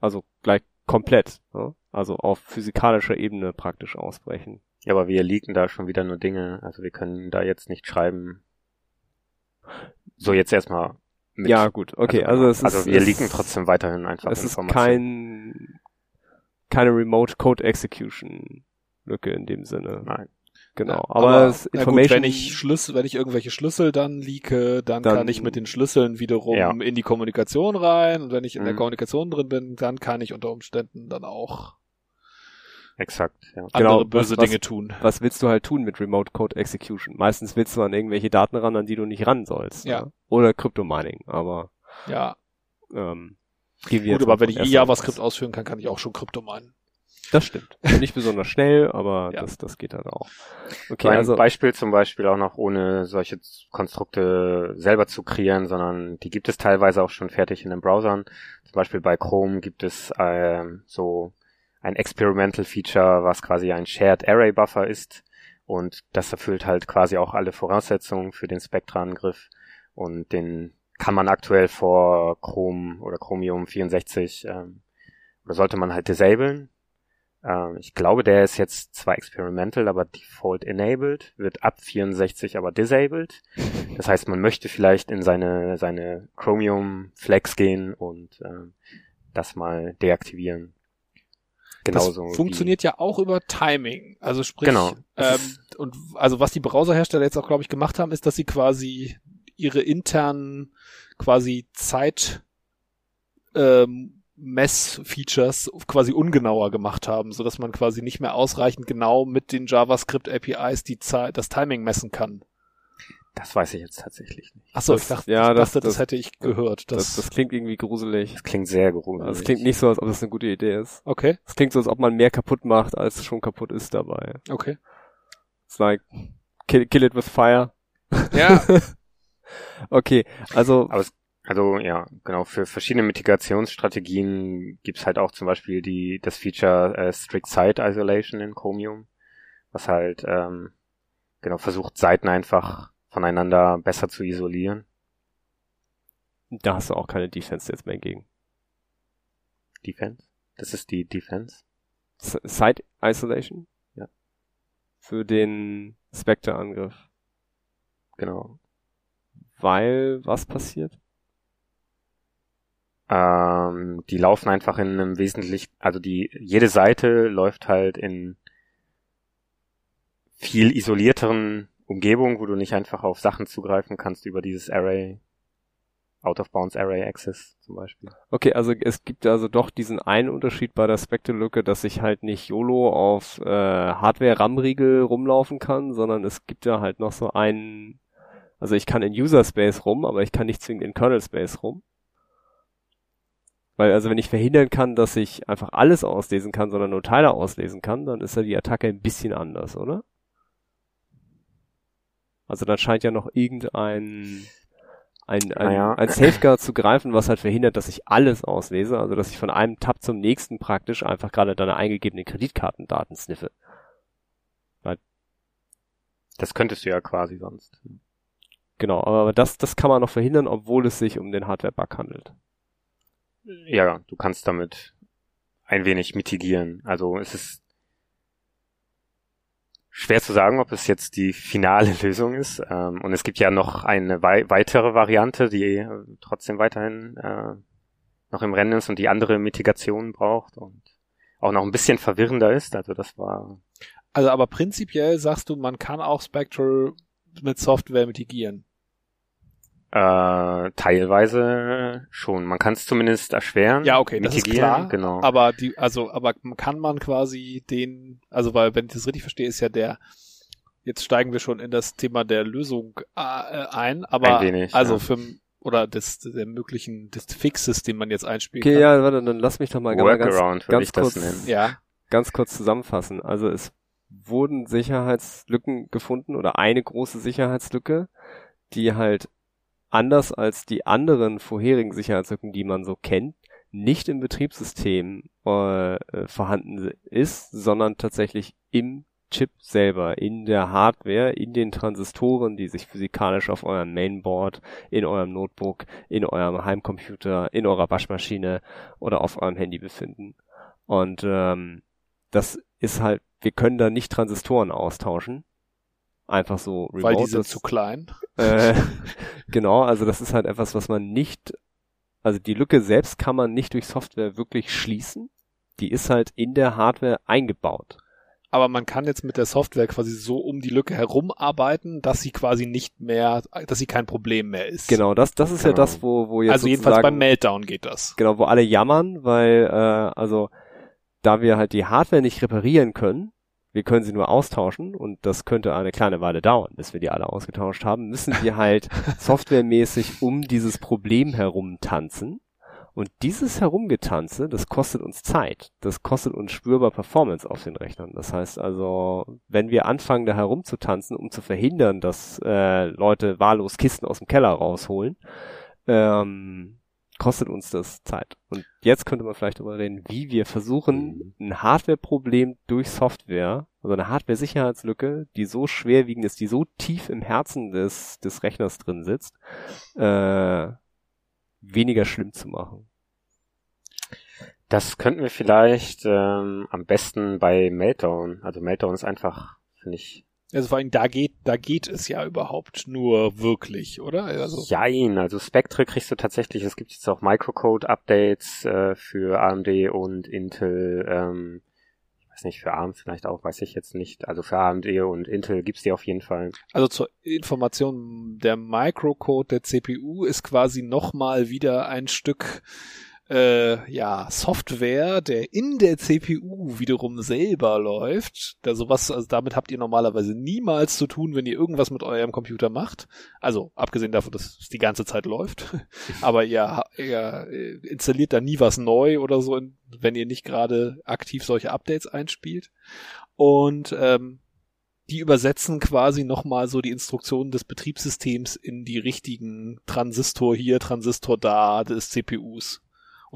Also gleich komplett, ne? also auf physikalischer Ebene praktisch ausbrechen. Ja, aber wir leaken da schon wieder nur Dinge, also wir können da jetzt nicht schreiben. So jetzt erstmal mit. Ja, gut, okay, also, also es ist. Also wir leaken trotzdem weiterhin einfach es ist kein, keine Remote Code Execution Lücke in dem Sinne. Nein. Genau, Ja, aber, aber es Information, gut, wenn ich Schlüssel, wenn ich irgendwelche Schlüssel dann leake, dann, Dann- kann ich mit den Schlüsseln wiederum Ja. in die Kommunikation rein. Und wenn ich in der Mhm. Kommunikation drin bin, dann kann ich unter Umständen dann auch Exakt, ja. andere Genau, böse was- Dinge tun. was willst du halt tun mit Remote Code Execution? Meistens willst du an irgendwelche Daten ran, an die du nicht ran sollst. Ja. ne? Oder Crypto-Mining, aber Ja, ähm, gehen wir gut, jetzt aber wenn ich erster JavaScript aus. ausführen kann, kann ich auch schon Krypto meinen. Das stimmt. Nicht besonders schnell, aber Ja. das, das geht halt auch. Okay, ein also Beispiel zum Beispiel auch noch ohne solche Konstrukte selber zu kreieren, sondern die gibt es teilweise auch schon fertig in den Browsern. Zum Beispiel bei Chrome gibt es ähm, so ein Experimental Feature, was quasi ein Shared Array Buffer ist und das erfüllt halt quasi auch alle Voraussetzungen für den Spectra-Angriff und den kann man aktuell vor Chrome oder Chromium 64 ähm, oder sollte man halt disablen. Ähm, ich glaube, der ist jetzt zwar experimental, aber default enabled, wird ab 64 aber disabled. Das heißt, man möchte vielleicht in seine, seine Chromium Flex gehen und ähm, das mal deaktivieren. Genauso. das funktioniert ja auch über Timing. Also sprich, Genau. Ähm, und also was die Browserhersteller jetzt auch, glaube ich, gemacht haben, ist, dass sie quasi ihre internen quasi Zeit ähm, Mess-Features quasi ungenauer gemacht haben, so dass man quasi nicht mehr ausreichend genau mit den JavaScript APIs die Zeit, das Timing messen kann. Das weiß ich jetzt tatsächlich nicht. Achso, Das- ich dachte, ja, ich das- dachte das, das- hätte ich gehört. Das, das, das klingt irgendwie gruselig. Das klingt sehr gruselig. Also es klingt nicht so, als ob das eine gute Idee ist. okay, Es klingt so, als ob man mehr kaputt macht, als schon kaputt ist dabei. okay. It's like, kill, kill it with fire. Ja, [LAUGHS] Okay, also, Aber es, also ja, genau, für verschiedene Mitigationsstrategien gibt's halt auch zum Beispiel die, das Feature äh, Strict Site Isolation in Chromium, was halt ähm, genau versucht, Seiten einfach voneinander besser zu isolieren. da hast du auch keine Defense jetzt mehr gegen. Defense. Das ist die Defense. S- Site Isolation? Ja. Für den Spectre-Angriff. Genau. Weil, was passiert? Ähm, die laufen einfach in einem wesentlich, also die, jede Seite läuft halt in viel isolierteren Umgebungen, wo du nicht einfach auf Sachen zugreifen kannst über dieses Array, Out-of-Bounds Array Access zum Beispiel. Okay, also es gibt also doch diesen einen Unterschied bei der Spectre-Lücke, dass ich halt nicht YOLO auf äh, Hardware-RAM-Riegel rumlaufen kann, sondern es gibt ja halt noch so einen, also ich kann in User-Space rum, aber ich kann nicht zwingend in Kernel-Space rum. Weil also wenn ich verhindern kann, dass ich einfach alles auslesen kann, sondern nur Teile auslesen kann, dann ist ja die Attacke ein bisschen anders, oder? Also dann scheint ja noch irgendein ein, ein, Naja. ein Safeguard zu greifen, was halt verhindert, dass ich alles auslese, also dass ich von einem Tab zum nächsten praktisch einfach gerade deine eingegebenen Kreditkartendaten sniffe. Das könntest du ja quasi sonst. Genau, aber das, das kann man noch verhindern, obwohl es sich um den Hardware-Bug handelt. Ja, du kannst damit ein wenig mitigieren. Also es ist schwer zu sagen, ob es jetzt die finale [LAUGHS] Lösung ist. Ähm, und es gibt ja noch eine wei weitere Variante, die äh, trotzdem weiterhin äh, noch im Rennen ist und die andere Mitigationen braucht und auch noch ein bisschen verwirrender ist. Also das war also aber prinzipiell sagst du, man kann auch Spectral mit Software mitigieren. Äh, teilweise schon. Man kann es zumindest erschweren. Ja, okay, das ist klar. Genau. Aber die, also, aber kann man quasi den, also weil, wenn ich das richtig verstehe, ist ja der, jetzt steigen wir schon in das Thema der Lösung äh, ein, aber Ein wenig, also ja. für oder des der möglichen des Fixes, den man jetzt einspielen Okay, kann. ja, warte, dann lass mich doch mal ganz, Workaround ganz das kurz-. Ja, ganz kurz zusammenfassen. Also es wurden Sicherheitslücken gefunden oder eine große Sicherheitslücke, die halt anders als die anderen vorherigen Sicherheitslücken, die man so kennt, nicht im Betriebssystem äh, äh, vorhanden ist, sondern tatsächlich im Chip selber in der Hardware, in den Transistoren, die sich physikalisch auf eurem Mainboard, in eurem Notebook, in eurem Heimcomputer, in eurer Waschmaschine oder auf eurem Handy befinden. Und ähm, das ist halt, wir können da nicht Transistoren austauschen. Einfach so remote. Weil die sind zu klein. Äh, [LAUGHS] genau, also das ist halt etwas, was man nicht, also die Lücke selbst kann man nicht durch Software wirklich schließen. Die ist halt in der Hardware eingebaut aber man kann jetzt mit der Software quasi so um die Lücke herumarbeiten, dass sie quasi nicht mehr, dass sie kein Problem mehr ist. Genau, das, das ist genau. ja das, wo, wo jetzt Also jedenfalls beim Meltdown geht das. Genau, wo alle jammern, weil, äh, also, da wir halt die Hardware nicht reparieren können, wir können sie nur austauschen und das könnte eine kleine Weile dauern, bis wir die alle ausgetauscht haben, müssen wir halt [LAUGHS] softwaremäßig um dieses Problem herum tanzen und dieses Herumgetanze, das kostet uns Zeit. Das kostet uns spürbar Performance auf den Rechnern. Das heißt also, wenn wir anfangen, da herumzutanzen, um zu verhindern, dass äh, Leute wahllos Kisten aus dem Keller rausholen, ähm, kostet uns das Zeit. Und jetzt könnte man vielleicht darüber reden, wie wir versuchen, mhm. ein Hardware-Problem durch Software, also eine Hardware-Sicherheitslücke, die so schwerwiegend ist, die so tief im Herzen des, des Rechners drin sitzt, äh, weniger schlimm zu machen. Das könnten wir vielleicht ähm, am besten bei Meltdown. Also Meltdown ist einfach, finde ich. Also vor allem da geht, da geht es ja überhaupt nur wirklich, oder? Also Jein, also Spectre kriegst du tatsächlich, es gibt jetzt auch Microcode-Updates äh, für AMD und Intel ähm, weiß nicht, für ARM vielleicht auch, weiß ich jetzt nicht. Also für AMD und Intel gibt's die auf jeden Fall. Also zur Information, der Microcode der CPU ist quasi nochmal wieder ein Stück äh, ja, Software, der in der CPU wiederum selber läuft. Da sowas, also damit habt ihr normalerweise niemals zu tun, wenn ihr irgendwas mit eurem Computer macht. Also abgesehen davon, dass es die ganze Zeit läuft. [LAUGHS] Aber ihr, ihr installiert da nie was neu oder so, wenn ihr nicht gerade aktiv solche Updates einspielt. Und ähm, die übersetzen quasi nochmal so die Instruktionen des Betriebssystems in die richtigen Transistor hier, Transistor da des CPUs.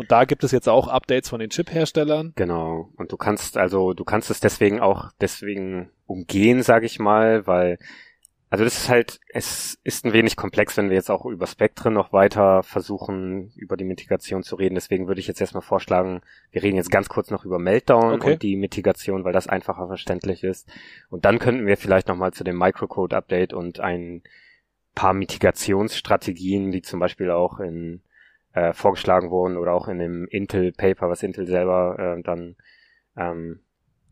Und da gibt es jetzt auch Updates von den Chip-Herstellern. Genau. Und du kannst also, du kannst es deswegen auch deswegen umgehen, sage ich mal, weil also das ist halt, es ist ein wenig komplex, wenn wir jetzt auch über Spektren noch weiter versuchen, über die Mitigation zu reden. Deswegen würde ich jetzt erstmal vorschlagen, wir reden jetzt ganz kurz noch über Meltdown okay. und die Mitigation, weil das einfacher verständlich ist. Und dann könnten wir vielleicht nochmal zu dem Microcode-Update und ein paar Mitigationsstrategien, die zum Beispiel auch in äh, vorgeschlagen wurden oder auch in dem Intel-Paper, was Intel selber äh, dann ähm,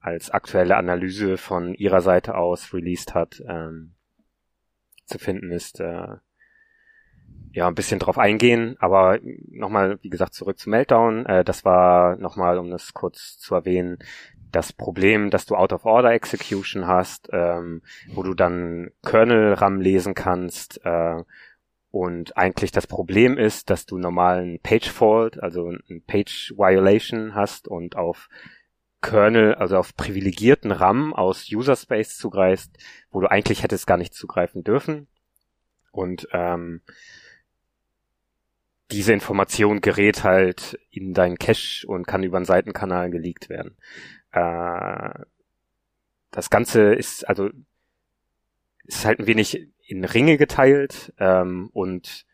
als aktuelle Analyse von ihrer Seite aus released hat, ähm, zu finden ist, äh, ja, ein bisschen drauf eingehen, aber nochmal, wie gesagt, zurück zu Meltdown. Äh, das war nochmal, um das kurz zu erwähnen, das Problem, dass du Out-of-Order-Execution hast, ähm, wo du dann Kernel-RAM lesen kannst äh, und eigentlich das Problem ist, dass du normalen Page Fault, also ein Page Violation hast und auf Kernel, also auf privilegierten RAM aus User Space zugreifst, wo du eigentlich hättest gar nicht zugreifen dürfen. Und ähm, diese Information gerät halt in deinen Cache und kann über einen Seitenkanal geleakt werden. Äh, das Ganze ist also ist halt ein wenig in Ringe geteilt ähm, und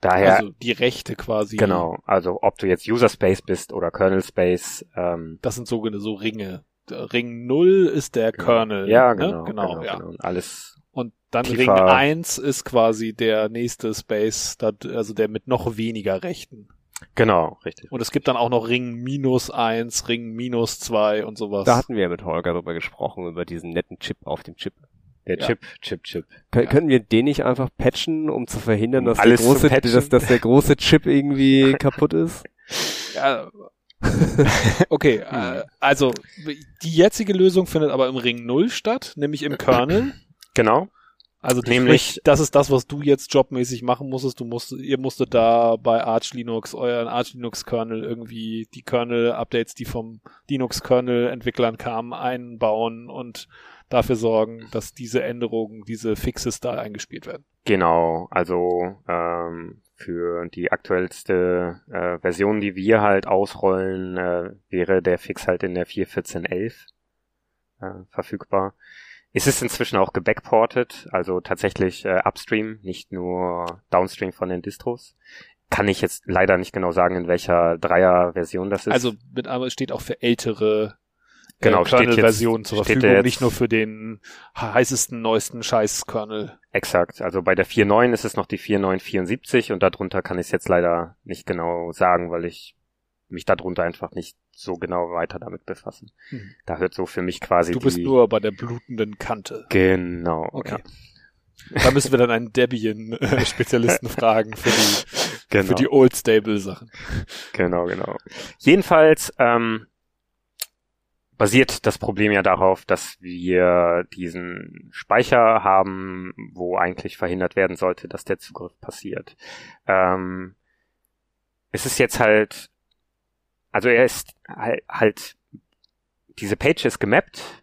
daher also die Rechte quasi genau also ob du jetzt User Space bist oder Kernel Space ähm, das sind sogenannte so Ringe Ring 0 ist der genau. Kernel ja genau ne? genau, genau, ja. genau. alles und dann tiefer. Ring 1 ist quasi der nächste Space also der mit noch weniger Rechten Genau, richtig. Und es gibt dann auch noch Ring minus eins, Ring minus zwei und sowas. Da hatten wir ja mit Holger drüber gesprochen, über diesen netten Chip auf dem Chip. Der ja. Chip, Chip, Chip. Kön ja. Können wir den nicht einfach patchen, um zu verhindern, dass, der große, dass, dass der große Chip irgendwie [LAUGHS] kaputt ist? Ja. [LAUGHS] okay, [LAUGHS] äh, also die jetzige Lösung findet aber im Ring 0 statt, nämlich im Kernel. [CLEARS THROAT] Genau. Also nämlich, sprich, das ist das, was du jetzt jobmäßig machen musstest. Du musst, ihr musstet da bei Arch Linux euren Arch Linux Kernel irgendwie die Kernel Updates, die vom Linux Kernel Entwicklern kamen, einbauen und dafür sorgen, dass diese Änderungen, diese Fixes da eingespielt werden. Genau, also ähm, für die aktuellste äh, Version, die wir halt ausrollen, äh, wäre der Fix halt in der 4.14.11. äh, verfügbar. Es ist inzwischen auch gebackported, also tatsächlich äh, upstream, nicht nur downstream von den Distros. Kann ich jetzt leider nicht genau sagen, in welcher Dreier-Version das ist. Also mit aber steht auch für ältere Genau, äh, Kernel-Versionen zur steht Verfügung, jetzt- nicht nur für den heißesten, neuesten Scheiß-Kernel. Exakt. Also bei der 4.9 ist es noch die 4.9.74 und darunter kann ich es jetzt leider nicht genau sagen, weil ich mich darunter einfach nicht so genau weiter damit befasse. Hm. Da hört so für mich quasi Du bist die... nur bei der blutenden Kante. Genau. Okay. Ja, Da müssen wir dann einen Debian-Spezialisten [LAUGHS] fragen für die, genau. für die Old Stable-Sachen. Genau, genau. Jedenfalls ähm, basiert das Problem ja darauf, dass wir diesen Speicher haben, wo eigentlich verhindert werden sollte, dass der Zugriff passiert. Ähm, es ist jetzt halt, also er ist halt, halt diese Page ist gemappt,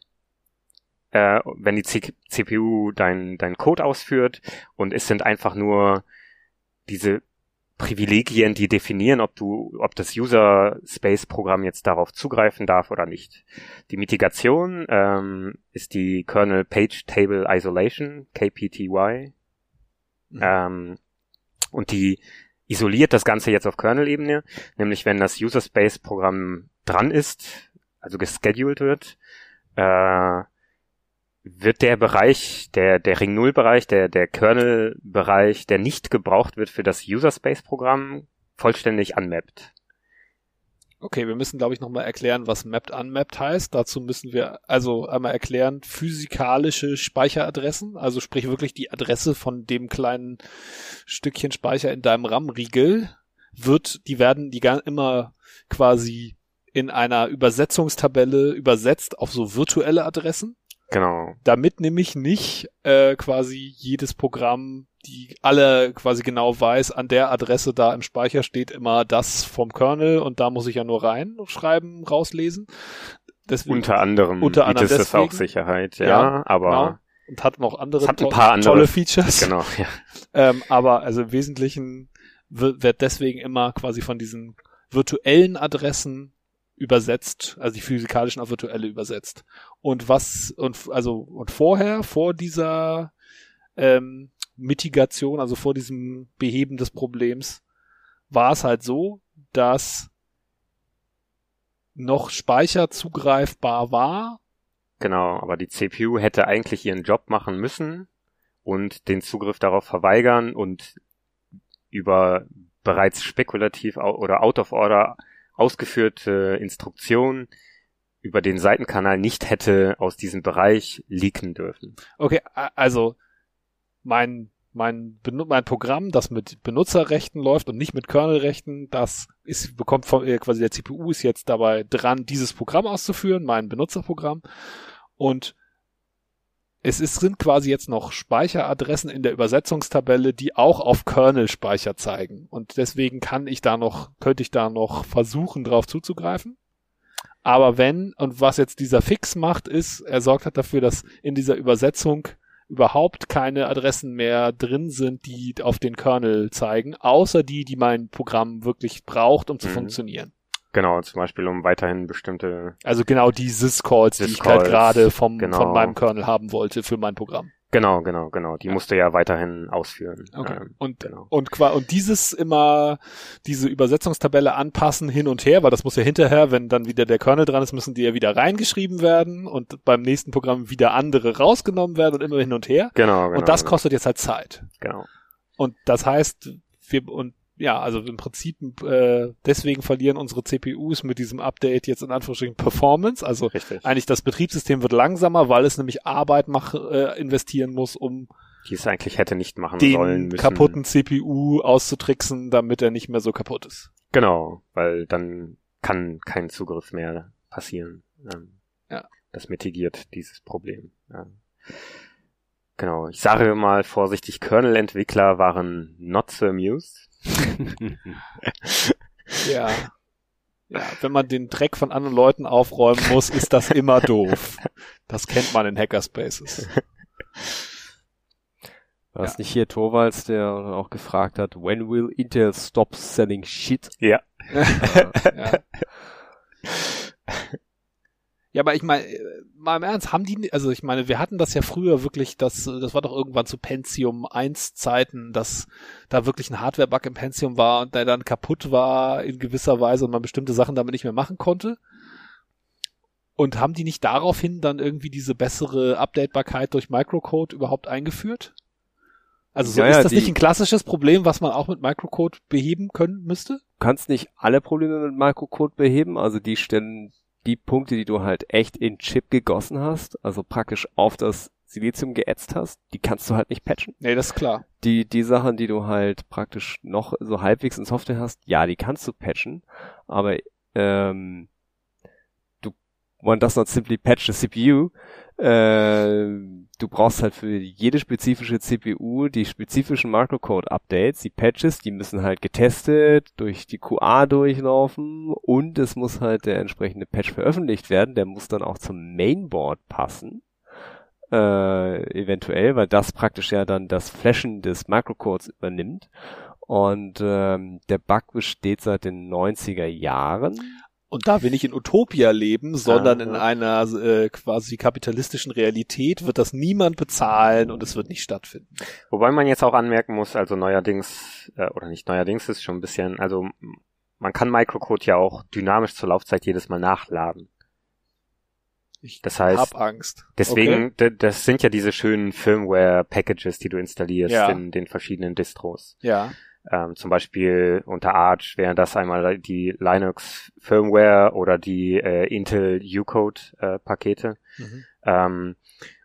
äh, wenn die C CPU dein, dein Code ausführt und es sind einfach nur diese Privilegien, die definieren, ob du, ob das User Space Programm jetzt darauf zugreifen darf oder nicht. Die Mitigation ähm, ist die Kernel Page Table Isolation (KPTY) Mhm. ähm, und die isoliert das Ganze jetzt auf Kernel-Ebene, nämlich wenn das User Space Programm dran ist, also gescheduled wird, äh, wird der Bereich, der, der Ring Null Bereich, der, der Kernel Bereich, der nicht gebraucht wird für das User Space Programm, vollständig unmappt. Okay, wir müssen, glaube ich, nochmal erklären, was mapped unmapped heißt. Dazu müssen wir also einmal erklären, physikalische Speicheradressen, also sprich wirklich die Adresse von dem kleinen Stückchen Speicher in deinem RAM-Riegel, wird, die werden die immer quasi in einer Übersetzungstabelle übersetzt auf so virtuelle Adressen, Genau. damit nämlich nicht äh, quasi jedes Programm die alle quasi genau weiß, an der Adresse da im Speicher steht immer das vom Kernel und da muss ich ja nur reinschreiben, rauslesen. Deswegen, Unter anderem Unter bietet anderem es auch deswegen. Sicherheit, ja, Ja, aber genau. und hat noch andere hat ein paar andere- tolle Features. genau, ja. [LAUGHS] Ähm, aber also im Wesentlichen wird, wird deswegen immer quasi von diesen virtuellen Adressen übersetzt, also die physikalischen auf virtuelle übersetzt. Und was, und also, und vorher, vor dieser ähm, Mitigation, also vor diesem Beheben des Problems, war es halt so, dass noch Speicher zugreifbar war, Genau, aber die CPU hätte eigentlich ihren Job machen müssen und den Zugriff darauf verweigern und über bereits spekulativ oder out of order ausgeführte Instruktionen über den Seitenkanal nicht hätte aus diesem Bereich leaken dürfen. Okay, also mein mein mein Programm, das mit Benutzerrechten läuft und nicht mit Kernelrechten, das ist bekommt von äh, quasi der CPU ist jetzt dabei dran, dieses Programm auszuführen, mein Benutzerprogramm und es ist, sind quasi jetzt noch Speicheradressen in der Übersetzungstabelle, die auch auf Kernel-Speicher zeigen. Und deswegen kann ich da noch, könnte ich da noch versuchen, drauf zuzugreifen. Aber wenn, und was jetzt dieser Fix macht, ist, er sorgt hat dafür, dass in dieser Übersetzung überhaupt keine Adressen mehr drin sind, die auf den Kernel zeigen, außer die, die mein Programm wirklich braucht, um zu Mhm. funktionieren. Genau, zum Beispiel um weiterhin bestimmte, Also genau die Sys-Calls, die ich halt gerade vom, genau. von meinem Kernel haben wollte für mein Programm. genau, genau, genau, die musst du ja weiterhin ausführen. Okay. Ähm, und, genau. und, und dieses immer, diese Übersetzungstabelle anpassen hin und her, weil das muss ja hinterher, wenn dann wieder der Kernel dran ist, müssen die ja wieder reingeschrieben werden und beim nächsten Programm wieder andere rausgenommen werden und immer hin und her. Genau, genau. und das genau, kostet jetzt halt Zeit. Genau. Und das heißt, wir, und ja, also im Prinzip, äh, deswegen verlieren unsere CPUs mit diesem Update jetzt in Anführungsstrichen Performance, also Richtig. eigentlich das Betriebssystem wird langsamer, weil es nämlich Arbeit mach, äh, investieren muss, um Die es eigentlich hätte nicht machen sollen den müssen. kaputten CPU auszutricksen, damit er nicht mehr so kaputt ist. Genau, weil dann kann kein Zugriff mehr passieren. Ähm, Ja. Das mitigiert dieses Problem. Ja. Genau, ich sage mal vorsichtig, Kernel-Entwickler waren not so amused. [LAUGHS] Ja. Ja, wenn man den Dreck von anderen Leuten aufräumen muss, ist das immer doof. Das kennt man in Hackerspaces. War es Ja. nicht hier Torvalds, der auch gefragt hat, when will Intel stop selling shit? Ja. [LAUGHS] ja. Ja, [LAUGHS] aber ich meine, mal im Ernst, haben die, also ich meine, wir hatten das ja früher wirklich, das, das war doch irgendwann zu Pentium 1 Zeiten, dass da wirklich ein Hardware-Bug im Pentium war und der dann kaputt war in gewisser Weise und man bestimmte Sachen damit nicht mehr machen konnte. Und haben die nicht daraufhin dann irgendwie diese bessere Updatebarkeit durch Microcode überhaupt eingeführt? Also so Ja, ist ja, das nicht ein klassisches Problem, was man auch mit Microcode beheben können müsste? Du kannst nicht alle Probleme mit Microcode beheben, also die Stellen, die Punkte, die du halt echt in Chip gegossen hast, also praktisch auf das Silizium geätzt hast, die kannst du halt nicht patchen. Nee, das ist klar. Die, die Sachen, die du halt praktisch noch so halbwegs in Software hast, ja, die kannst du patchen, aber ähm, du one does not simply patch the CPU. Äh, du brauchst halt für jede spezifische CPU die spezifischen Microcode-Updates, die Patches, die müssen halt getestet, durch die QA durchlaufen und es muss halt der entsprechende Patch veröffentlicht werden, der muss dann auch zum Mainboard passen äh, eventuell, weil das praktisch ja dann das Flashen des Microcodes übernimmt. Und ähm, der Bug besteht seit den 90er Jahren. Und da wir nicht in Utopia leben, sondern Ah. in einer äh, quasi kapitalistischen Realität, wird das niemand bezahlen und es wird nicht stattfinden. Wobei man jetzt auch anmerken muss, also neuerdings, äh, oder nicht neuerdings ist schon ein bisschen, also man kann Microcode ja auch dynamisch zur Laufzeit jedes Mal nachladen. Ich Das heißt, hab Angst. deswegen, d- das sind ja diese schönen Firmware-Packages, die du installierst Ja. in den verschiedenen Distros. Okay. Ja. Ähm, zum Beispiel unter Arch wäre das einmal die Linux Firmware oder die äh, Intel U-Code-Pakete. Mhm. Ähm,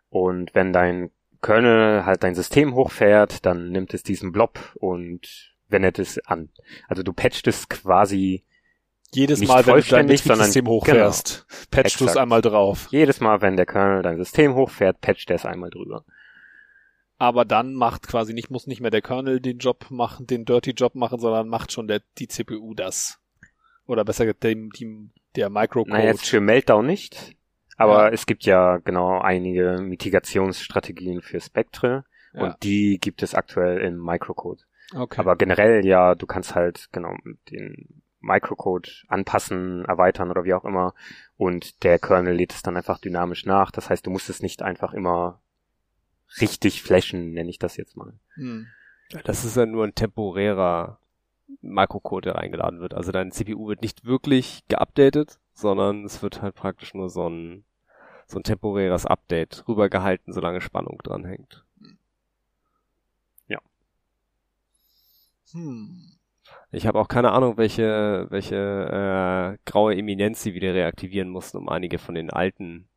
und wenn dein Kernel halt dein System hochfährt, dann nimmt es diesen Blob und wendet es an. Also du patcht es quasi Jedes Nicht Mal, wenn du dein vollständig, Betriebssystem sondern- hochfährst, patchst du es einmal drauf. jedes Mal, wenn der Kernel dein System hochfährt, patcht er es einmal drüber. Aber dann macht quasi nicht, muss nicht mehr der Kernel den Job machen, den Dirty Job machen, sondern macht schon der, die CPU das. Oder besser gesagt, dem, die, der Microcode. Na, jetzt für Meltdown nicht. Aber Ja. es gibt ja genau einige Mitigationsstrategien für Spectre Ja. und die gibt es aktuell im Microcode. okay. Aber generell ja, du kannst halt genau den Microcode anpassen, erweitern oder wie auch immer und der Kernel lädt es dann einfach dynamisch nach. Das heißt, du musst es nicht einfach immer richtig flashen, nenne ich das jetzt mal. hm. Das ist ja nur ein temporärer Microcode, der reingeladen wird. Also deine CPU wird nicht wirklich geupdatet, sondern es wird halt praktisch nur so ein, so ein temporäres Update rübergehalten, solange Spannung dran hängt. Hm. Ich habe auch keine Ahnung, welche, welche äh, graue Eminenz sie wieder reaktivieren mussten, um einige von den alten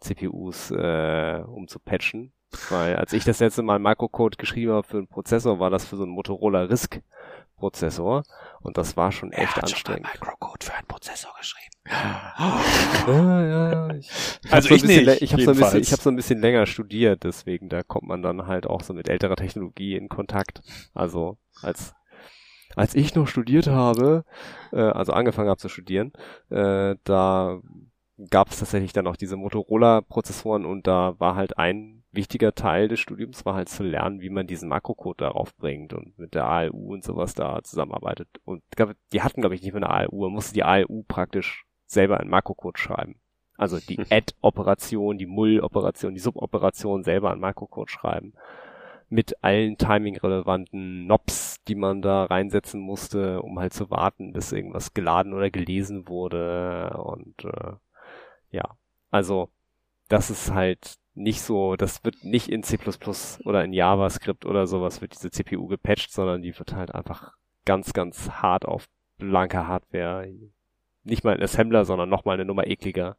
CPUs äh, umzupatchen. Weil als ich das letzte Mal Microcode geschrieben habe für einen Prozessor, war das für so einen Motorola RISC Prozessor und das war schon echt anstrengend. Microcode für einen Prozessor geschrieben. Ja, ja, ja. Ich, ich Also hab so ein ich bisschen, nicht, ich habe so ein bisschen, jedenfalls. ich habe so ein bisschen länger studiert, deswegen da kommt man dann halt auch so mit älterer Technologie in Kontakt. Also als als ich noch studiert habe, äh, also angefangen habe zu studieren, äh, da gab es tatsächlich dann auch diese Motorola-Prozessoren und da war halt ein wichtiger Teil des Studiums, war halt zu lernen, wie man diesen Makrocode darauf bringt und mit der ALU und sowas da zusammenarbeitet. Und die hatten, glaube ich, nicht mehr eine ALU, man musste die ALU praktisch selber in Makrocode schreiben. Also die. [LAUGHS] Add-Operation, die Mull-Operation, die Sub-Operation selber in Makrocode schreiben. Mit allen timing-relevanten Knobs, die man da reinsetzen musste, um halt zu warten, bis irgendwas geladen oder gelesen wurde. Und äh, ja, also das ist halt nicht so, das wird nicht in C++ oder in JavaScript oder sowas wird diese CPU gepatcht, sondern die wird halt einfach ganz, ganz hart auf blanke Hardware, nicht mal ein Assembler, sondern nochmal eine Nummer ekliger.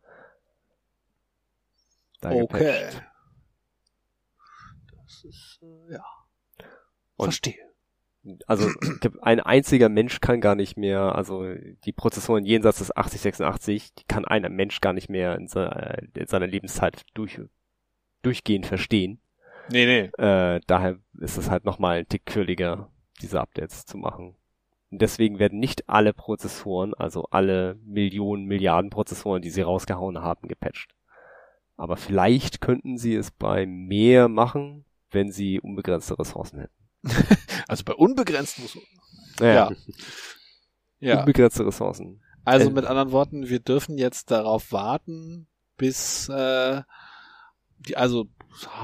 da Okay. gepatcht. Das ist, äh, ja. Und- Verstehe. Also ein einziger Mensch kann gar nicht mehr, also die Prozessoren jenseits des 8086, die kann ein Mensch gar nicht mehr in, se in seiner Lebenszeit durch, durchgehend verstehen. Nee, nee. Äh, daher ist es halt nochmal ein Tick quirliger, diese Updates zu machen. Und deswegen werden nicht alle Prozessoren, also alle Millionen, Milliarden Prozessoren, die sie rausgehauen haben, gepatcht. Aber vielleicht könnten sie es bei mehr machen, wenn sie unbegrenzte Ressourcen hätten. [LAUGHS] Also bei unbegrenzt muss Naja, Ja. [LAUGHS] Ja. unbegrenzte Ressourcen. Also Äh, mit anderen Worten, wir dürfen jetzt darauf warten, bis äh, die, also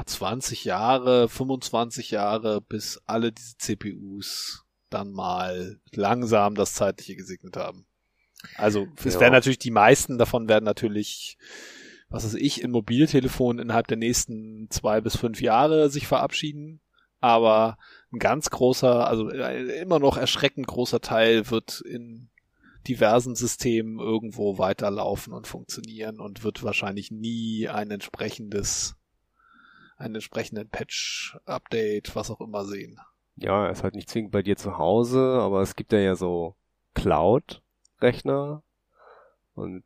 20 Jahre, 25 Jahre, bis alle diese CPUs dann mal langsam das Zeitliche gesegnet haben. Also es Ja. werden natürlich die meisten davon werden natürlich, was weiß ich, in Mobiltelefonen innerhalb der nächsten zwei bis fünf Jahre sich verabschieden. Aber ein ganz großer, also äh, immer noch erschreckend großer Teil wird in diversen Systemen irgendwo weiterlaufen und funktionieren und wird wahrscheinlich nie ein entsprechendes, einen entsprechenden Patch-Update, was auch immer sehen. Ja, ist halt nicht zwingend bei dir zu Hause, aber es gibt ja ja so Cloud-Rechner und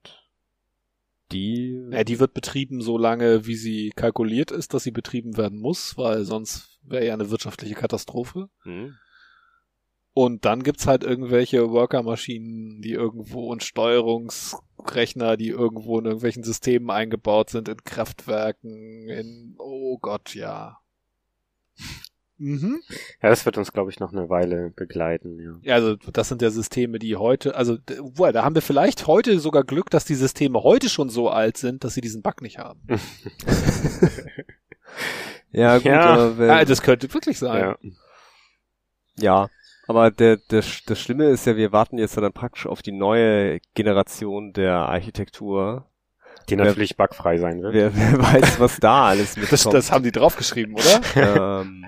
die, Ja, die wird betrieben so lange, wie sie kalkuliert ist, dass sie betrieben werden muss, weil sonst wäre ja eine wirtschaftliche Katastrophe. hm, Und dann gibt's halt irgendwelche Worker-Maschinen, die irgendwo und Steuerungsrechner, die irgendwo in irgendwelchen Systemen eingebaut sind, in Kraftwerken, in, oh Gott, ja. Mhm. Ja, das wird uns, glaube ich, noch eine Weile begleiten, ja. Ja, also das sind ja Systeme, die heute, also wohl, da haben wir vielleicht heute sogar Glück, dass die Systeme heute schon so alt sind, dass sie diesen Bug nicht haben. [LAUGHS] ja gut, Ja. aber wenn, Ah, das könnte wirklich sein. ja. ja, aber der, der, das Schlimme ist ja, wir warten jetzt dann praktisch auf die neue Generation der Architektur. Die natürlich bugfrei sein wird. Wer, wer weiß, was da [LAUGHS] alles mitkommt. Das, das haben die draufgeschrieben, oder? ähm,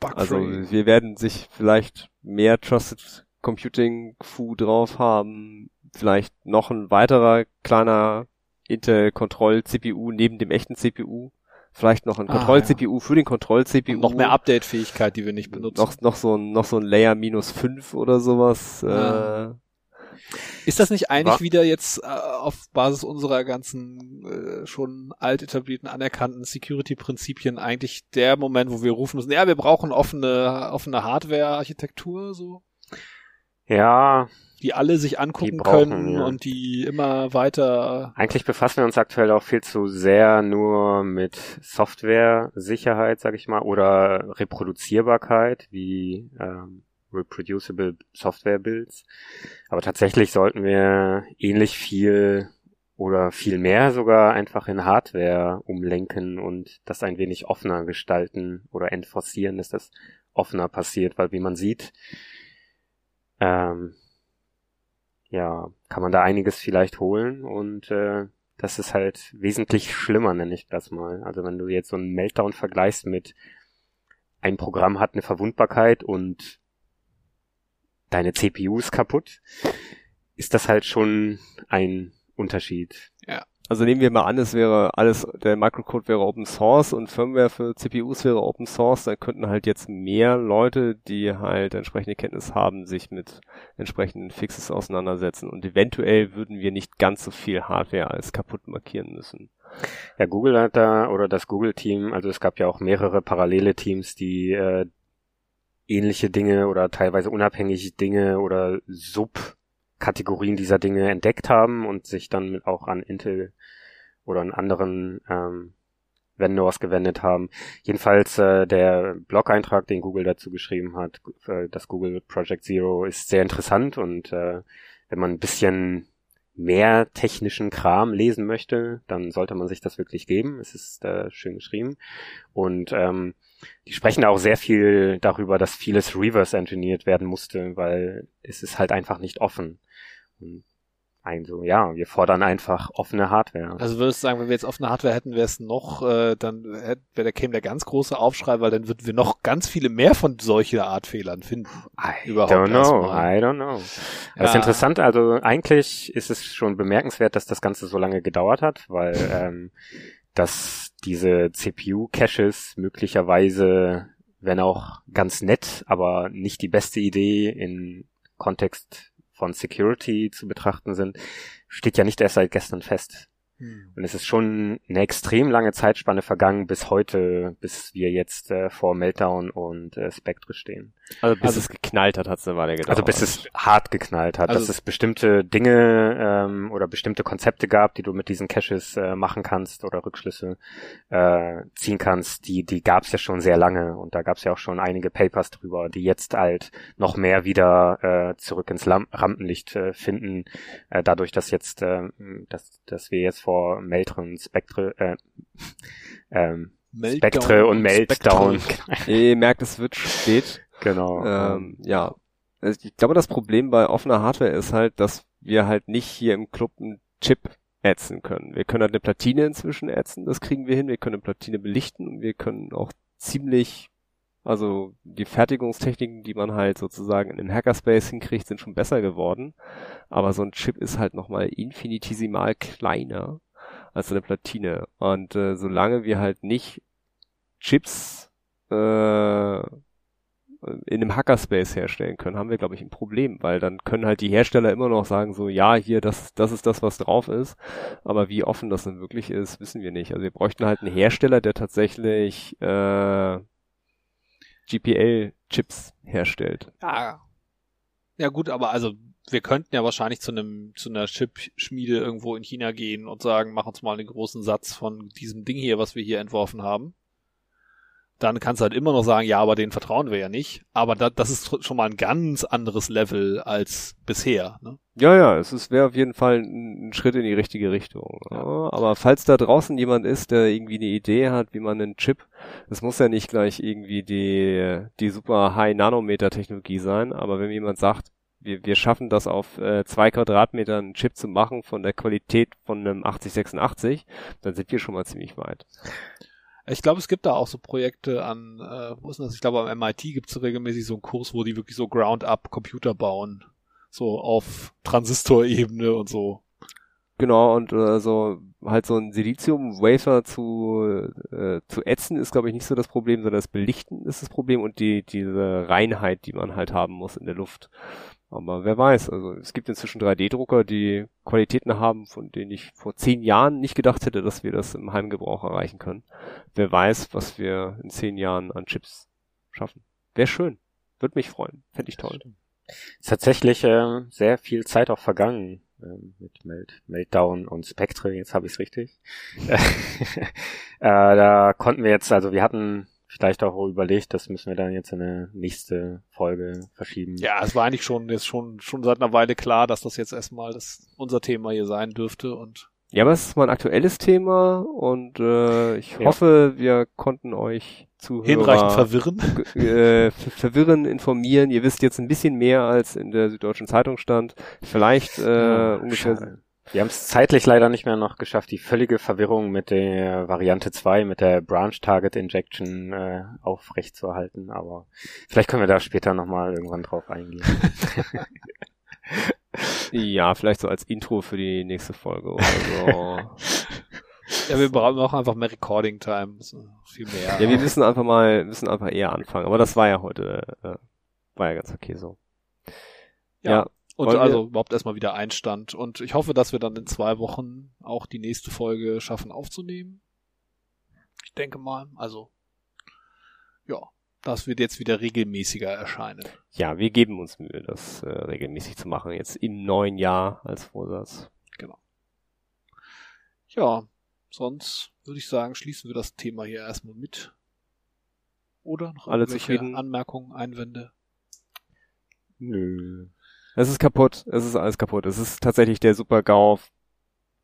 Bug-free. Also wir werden sich vielleicht mehr Trusted Computing Fu drauf haben, vielleicht noch ein weiterer kleiner Intel Kontroll CPU neben dem echten CPU, vielleicht noch ein Ah, Kontroll CPU für den Kontroll CPU. Und noch mehr Update-Fähigkeit, die wir nicht benutzen. noch noch so ein noch so ein Layer minus 5 oder sowas. Ah. Äh, Ist das nicht eigentlich Wa- wieder jetzt äh, auf Basis unserer ganzen äh, schon alt etablierten, anerkannten Security-Prinzipien eigentlich der Moment, wo wir rufen müssen, ja, wir brauchen offene, offene Hardware-Architektur, so, Ja, die alle sich angucken brauchen, können ja. und die immer weiter eigentlich befassen wir uns aktuell auch viel zu sehr nur mit Software-Sicherheit, sag ich mal, oder Reproduzierbarkeit, wie ähm, reproducible Software Builds. Aber tatsächlich sollten wir ähnlich viel oder viel mehr sogar einfach in Hardware umlenken und das ein wenig offener gestalten oder enforcieren, dass das offener passiert, weil wie man sieht, ähm, ja, kann man da einiges vielleicht holen und äh, das ist halt wesentlich schlimmer, nenne ich das mal. Also wenn du jetzt so einen Meltdown vergleichst mit ein Programm hat eine Verwundbarkeit und deine CPU ist kaputt, ist das halt schon ein Unterschied. Also nehmen wir mal an, es wäre alles, der Microcode wäre Open Source und Firmware für CPUs wäre Open Source, dann könnten halt jetzt mehr Leute, die halt entsprechende Kenntnis haben, sich mit entsprechenden Fixes auseinandersetzen und eventuell würden wir nicht ganz so viel Hardware als kaputt markieren müssen. Ja, Google hat da, oder das Google-Team, also es gab ja auch mehrere parallele Teams, die äh, ähnliche Dinge oder teilweise unabhängige Dinge oder Subkategorien dieser Dinge entdeckt haben und sich dann auch an Intel oder an anderen ähm, Vendors gewendet haben. Jedenfalls äh, der Blog-Eintrag, den Google dazu geschrieben hat, äh, das Google Project Zero, ist sehr interessant und äh, wenn man ein bisschen mehr technischen Kram lesen möchte, dann sollte man sich das wirklich geben. Es ist äh, schön geschrieben. Und ähm, die sprechen auch sehr viel darüber, dass vieles reverse engineert werden musste, weil es ist halt einfach nicht offen. Und also ja, wir fordern einfach offene Hardware. Also würdest du sagen, wenn wir jetzt offene Hardware hätten, wäre es noch, äh, dann hätte, wär, da käme der ganz große Aufschrei, weil dann würden wir noch ganz viele mehr von solcher Art Fehlern finden. I Überhaupt don't know. I don't know. Ja. es ist interessant, also eigentlich ist es schon bemerkenswert, dass das Ganze so lange gedauert hat, weil ähm, dass diese CPU-Caches möglicherweise, wenn auch ganz nett, aber nicht die beste Idee in Kontext von Security zu betrachten sind, steht ja nicht erst seit gestern fest. Und es ist schon eine extrem lange Zeitspanne vergangen bis heute, bis wir jetzt äh, vor Meltdown und äh, Spectre stehen. Also bis Also- es geknallt hat, hat es eine Weile gedauert. Also bis es hart geknallt hat, Also- dass es bestimmte Dinge ähm, oder bestimmte Konzepte gab, die du mit diesen Caches äh, machen kannst oder Rückschlüsse äh, ziehen kannst, die die gab es ja schon sehr lange und da gab es ja auch schon einige Papers drüber, die jetzt halt noch mehr wieder äh, zurück ins Lam Rampenlicht äh, finden, äh, dadurch, dass jetzt, äh, dass, dass wir jetzt vor Meltron, Spectre, äh, [LAUGHS] ähm, Meltdown Spectre und Meltdown. [LAUGHS] Ihr merkt, es wird spät. genau. Ähm, ja. Also Ich glaube, das Problem bei offener Hardware ist halt, dass wir halt nicht hier im Club einen Chip ätzen können. Wir können halt eine Platine inzwischen ätzen, das kriegen wir hin. Wir können eine Platine belichten und wir können auch ziemlich, also die Fertigungstechniken, die man halt sozusagen in dem Hackerspace hinkriegt, sind schon besser geworden. Aber so ein Chip ist halt nochmal infinitesimal kleiner als eine Platine. Und äh, solange wir halt nicht Chips äh, in einem Hackerspace herstellen können, haben wir, glaube ich, ein Problem, weil dann können halt die Hersteller immer noch sagen, so, ja, hier, das, das ist das, was drauf ist. Aber wie offen das dann wirklich ist, wissen wir nicht. Also wir bräuchten halt einen Hersteller, der tatsächlich äh, GPL-Chips herstellt. Ja. Ja gut, aber also wir könnten ja wahrscheinlich zu einem zu einer Chip-Schmiede irgendwo in China gehen und sagen, mach uns mal einen großen Satz von diesem Ding hier, was wir hier entworfen haben. Dann kannst du halt immer noch sagen, ja, aber den vertrauen wir ja nicht. Aber da, das ist schon mal ein ganz anderes Level als bisher. Ne? Ja, ja, es ist wäre auf jeden Fall ein, ein Schritt in die richtige Richtung. Ja, aber falls da draußen jemand ist, der irgendwie eine Idee hat, wie man einen Chip, es muss ja nicht gleich irgendwie die die super High Nanometer Technologie sein, aber wenn jemand sagt, wir, wir schaffen das auf äh, zwei Quadratmeter einen Chip zu machen von der Qualität von einem 8086, dann sind wir schon mal ziemlich weit. Ich glaube, es gibt da auch so Projekte an, äh, wo ist das? Ich glaube, am MIT gibt es regelmäßig so einen Kurs, wo die wirklich so Ground-up Computer bauen. So auf Transistorebene und so. Genau, und äh, so halt so ein Silizium-Wafer zu, äh, zu ätzen ist, glaube ich, nicht so das Problem, sondern das Belichten ist das Problem und die diese Reinheit, die man halt haben muss in der Luft. Aber wer weiß, also es gibt inzwischen 3D-Drucker, die Qualitäten haben, von denen ich vor zehn Jahren nicht gedacht hätte, dass wir das im Heimgebrauch erreichen können. Wer weiß, was wir in zehn Jahren an Chips schaffen. Wäre schön. Würde mich freuen. Fände ich toll. Ist tatsächlich äh, sehr viel Zeit auch vergangen mit Melt, Meltdown und Spectre, jetzt habe ich es richtig. [LAUGHS] äh, da konnten wir jetzt, also wir hatten vielleicht auch überlegt, das müssen wir dann jetzt in eine nächste Folge verschieben. Ja, es war eigentlich schon jetzt schon schon seit einer Weile klar, dass das jetzt erstmal das unser Thema hier sein dürfte und Ja, aber es ist mal ein aktuelles Thema und äh, ich Ja. hoffe, wir konnten euch Zuhörer hinreichend verwirren. [LAUGHS] äh, ver- verwirren, informieren. Ihr wisst jetzt ein bisschen mehr als in der Süddeutschen Zeitung stand. Vielleicht äh, ungefähr schade. Wir haben es zeitlich leider nicht mehr noch geschafft, die völlige Verwirrung mit der Variante 2, mit der Branch Target Injection äh, aufrechtzuerhalten, aber vielleicht können wir da später nochmal irgendwann drauf eingehen. [LAUGHS] [LAUGHS] Ja, vielleicht so als Intro für die nächste Folge oder so. Ja, wir brauchen auch einfach mehr Recording Time, ist viel mehr. ja, wir müssen einfach mal, müssen einfach eher anfangen. Aber das war ja heute, äh, war ja ganz okay so. Ja. Ja. Und Wollen wir- also überhaupt erstmal wieder Einstand. Und ich hoffe, dass wir dann in zwei Wochen auch die nächste Folge schaffen aufzunehmen. Ich denke mal. Also, ja, das wird jetzt wieder regelmäßiger erscheinen. Ja, wir geben uns Mühe, das äh, regelmäßig zu machen. Jetzt im neuen Jahr als Vorsatz. Ja, sonst würde ich sagen, schließen wir das Thema hier erstmal mit. Oder noch Alle irgendwelche zufrieden? Anmerkungen, Einwände? Nö. Es ist kaputt. Es ist alles kaputt. Es ist tatsächlich der Super-GAU,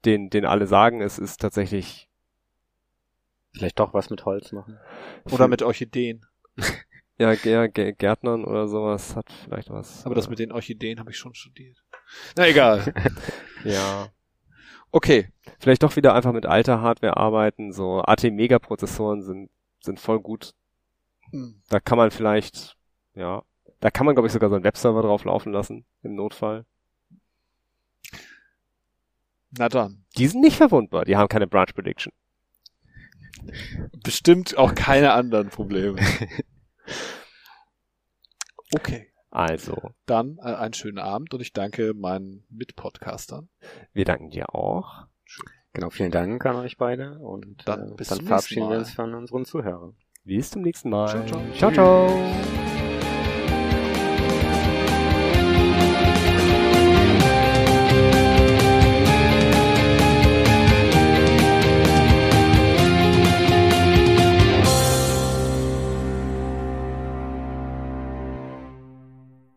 den, den alle sagen. Es ist tatsächlich Vielleicht doch was mit Holz machen. Oder mit Orchideen. [LAUGHS] ja, Gärtnern oder sowas hat vielleicht was. Aber das mit den Orchideen habe ich schon studiert. Na egal. [LAUGHS] ja. Okay. Vielleicht doch wieder einfach mit alter Hardware arbeiten. So AT-Mega-Prozessoren sind, sind voll gut. Hm. Da kann man vielleicht, ja, da kann man glaube ich sogar so einen Webserver drauf laufen lassen, im Notfall. Na dann. Die sind nicht verwundbar, die haben keine Branch Prediction. Bestimmt auch keine anderen Probleme. [LAUGHS] Okay. Also, Dann äh, einen schönen Abend und ich danke meinen Mitpodcastern. wir danken dir auch. Genau, vielen Dank an euch beide und Dann äh, bis dann zum verabschieden wir uns von unseren Zuhörern. Bis zum nächsten Mal. Ciao, ciao. ciao. ciao.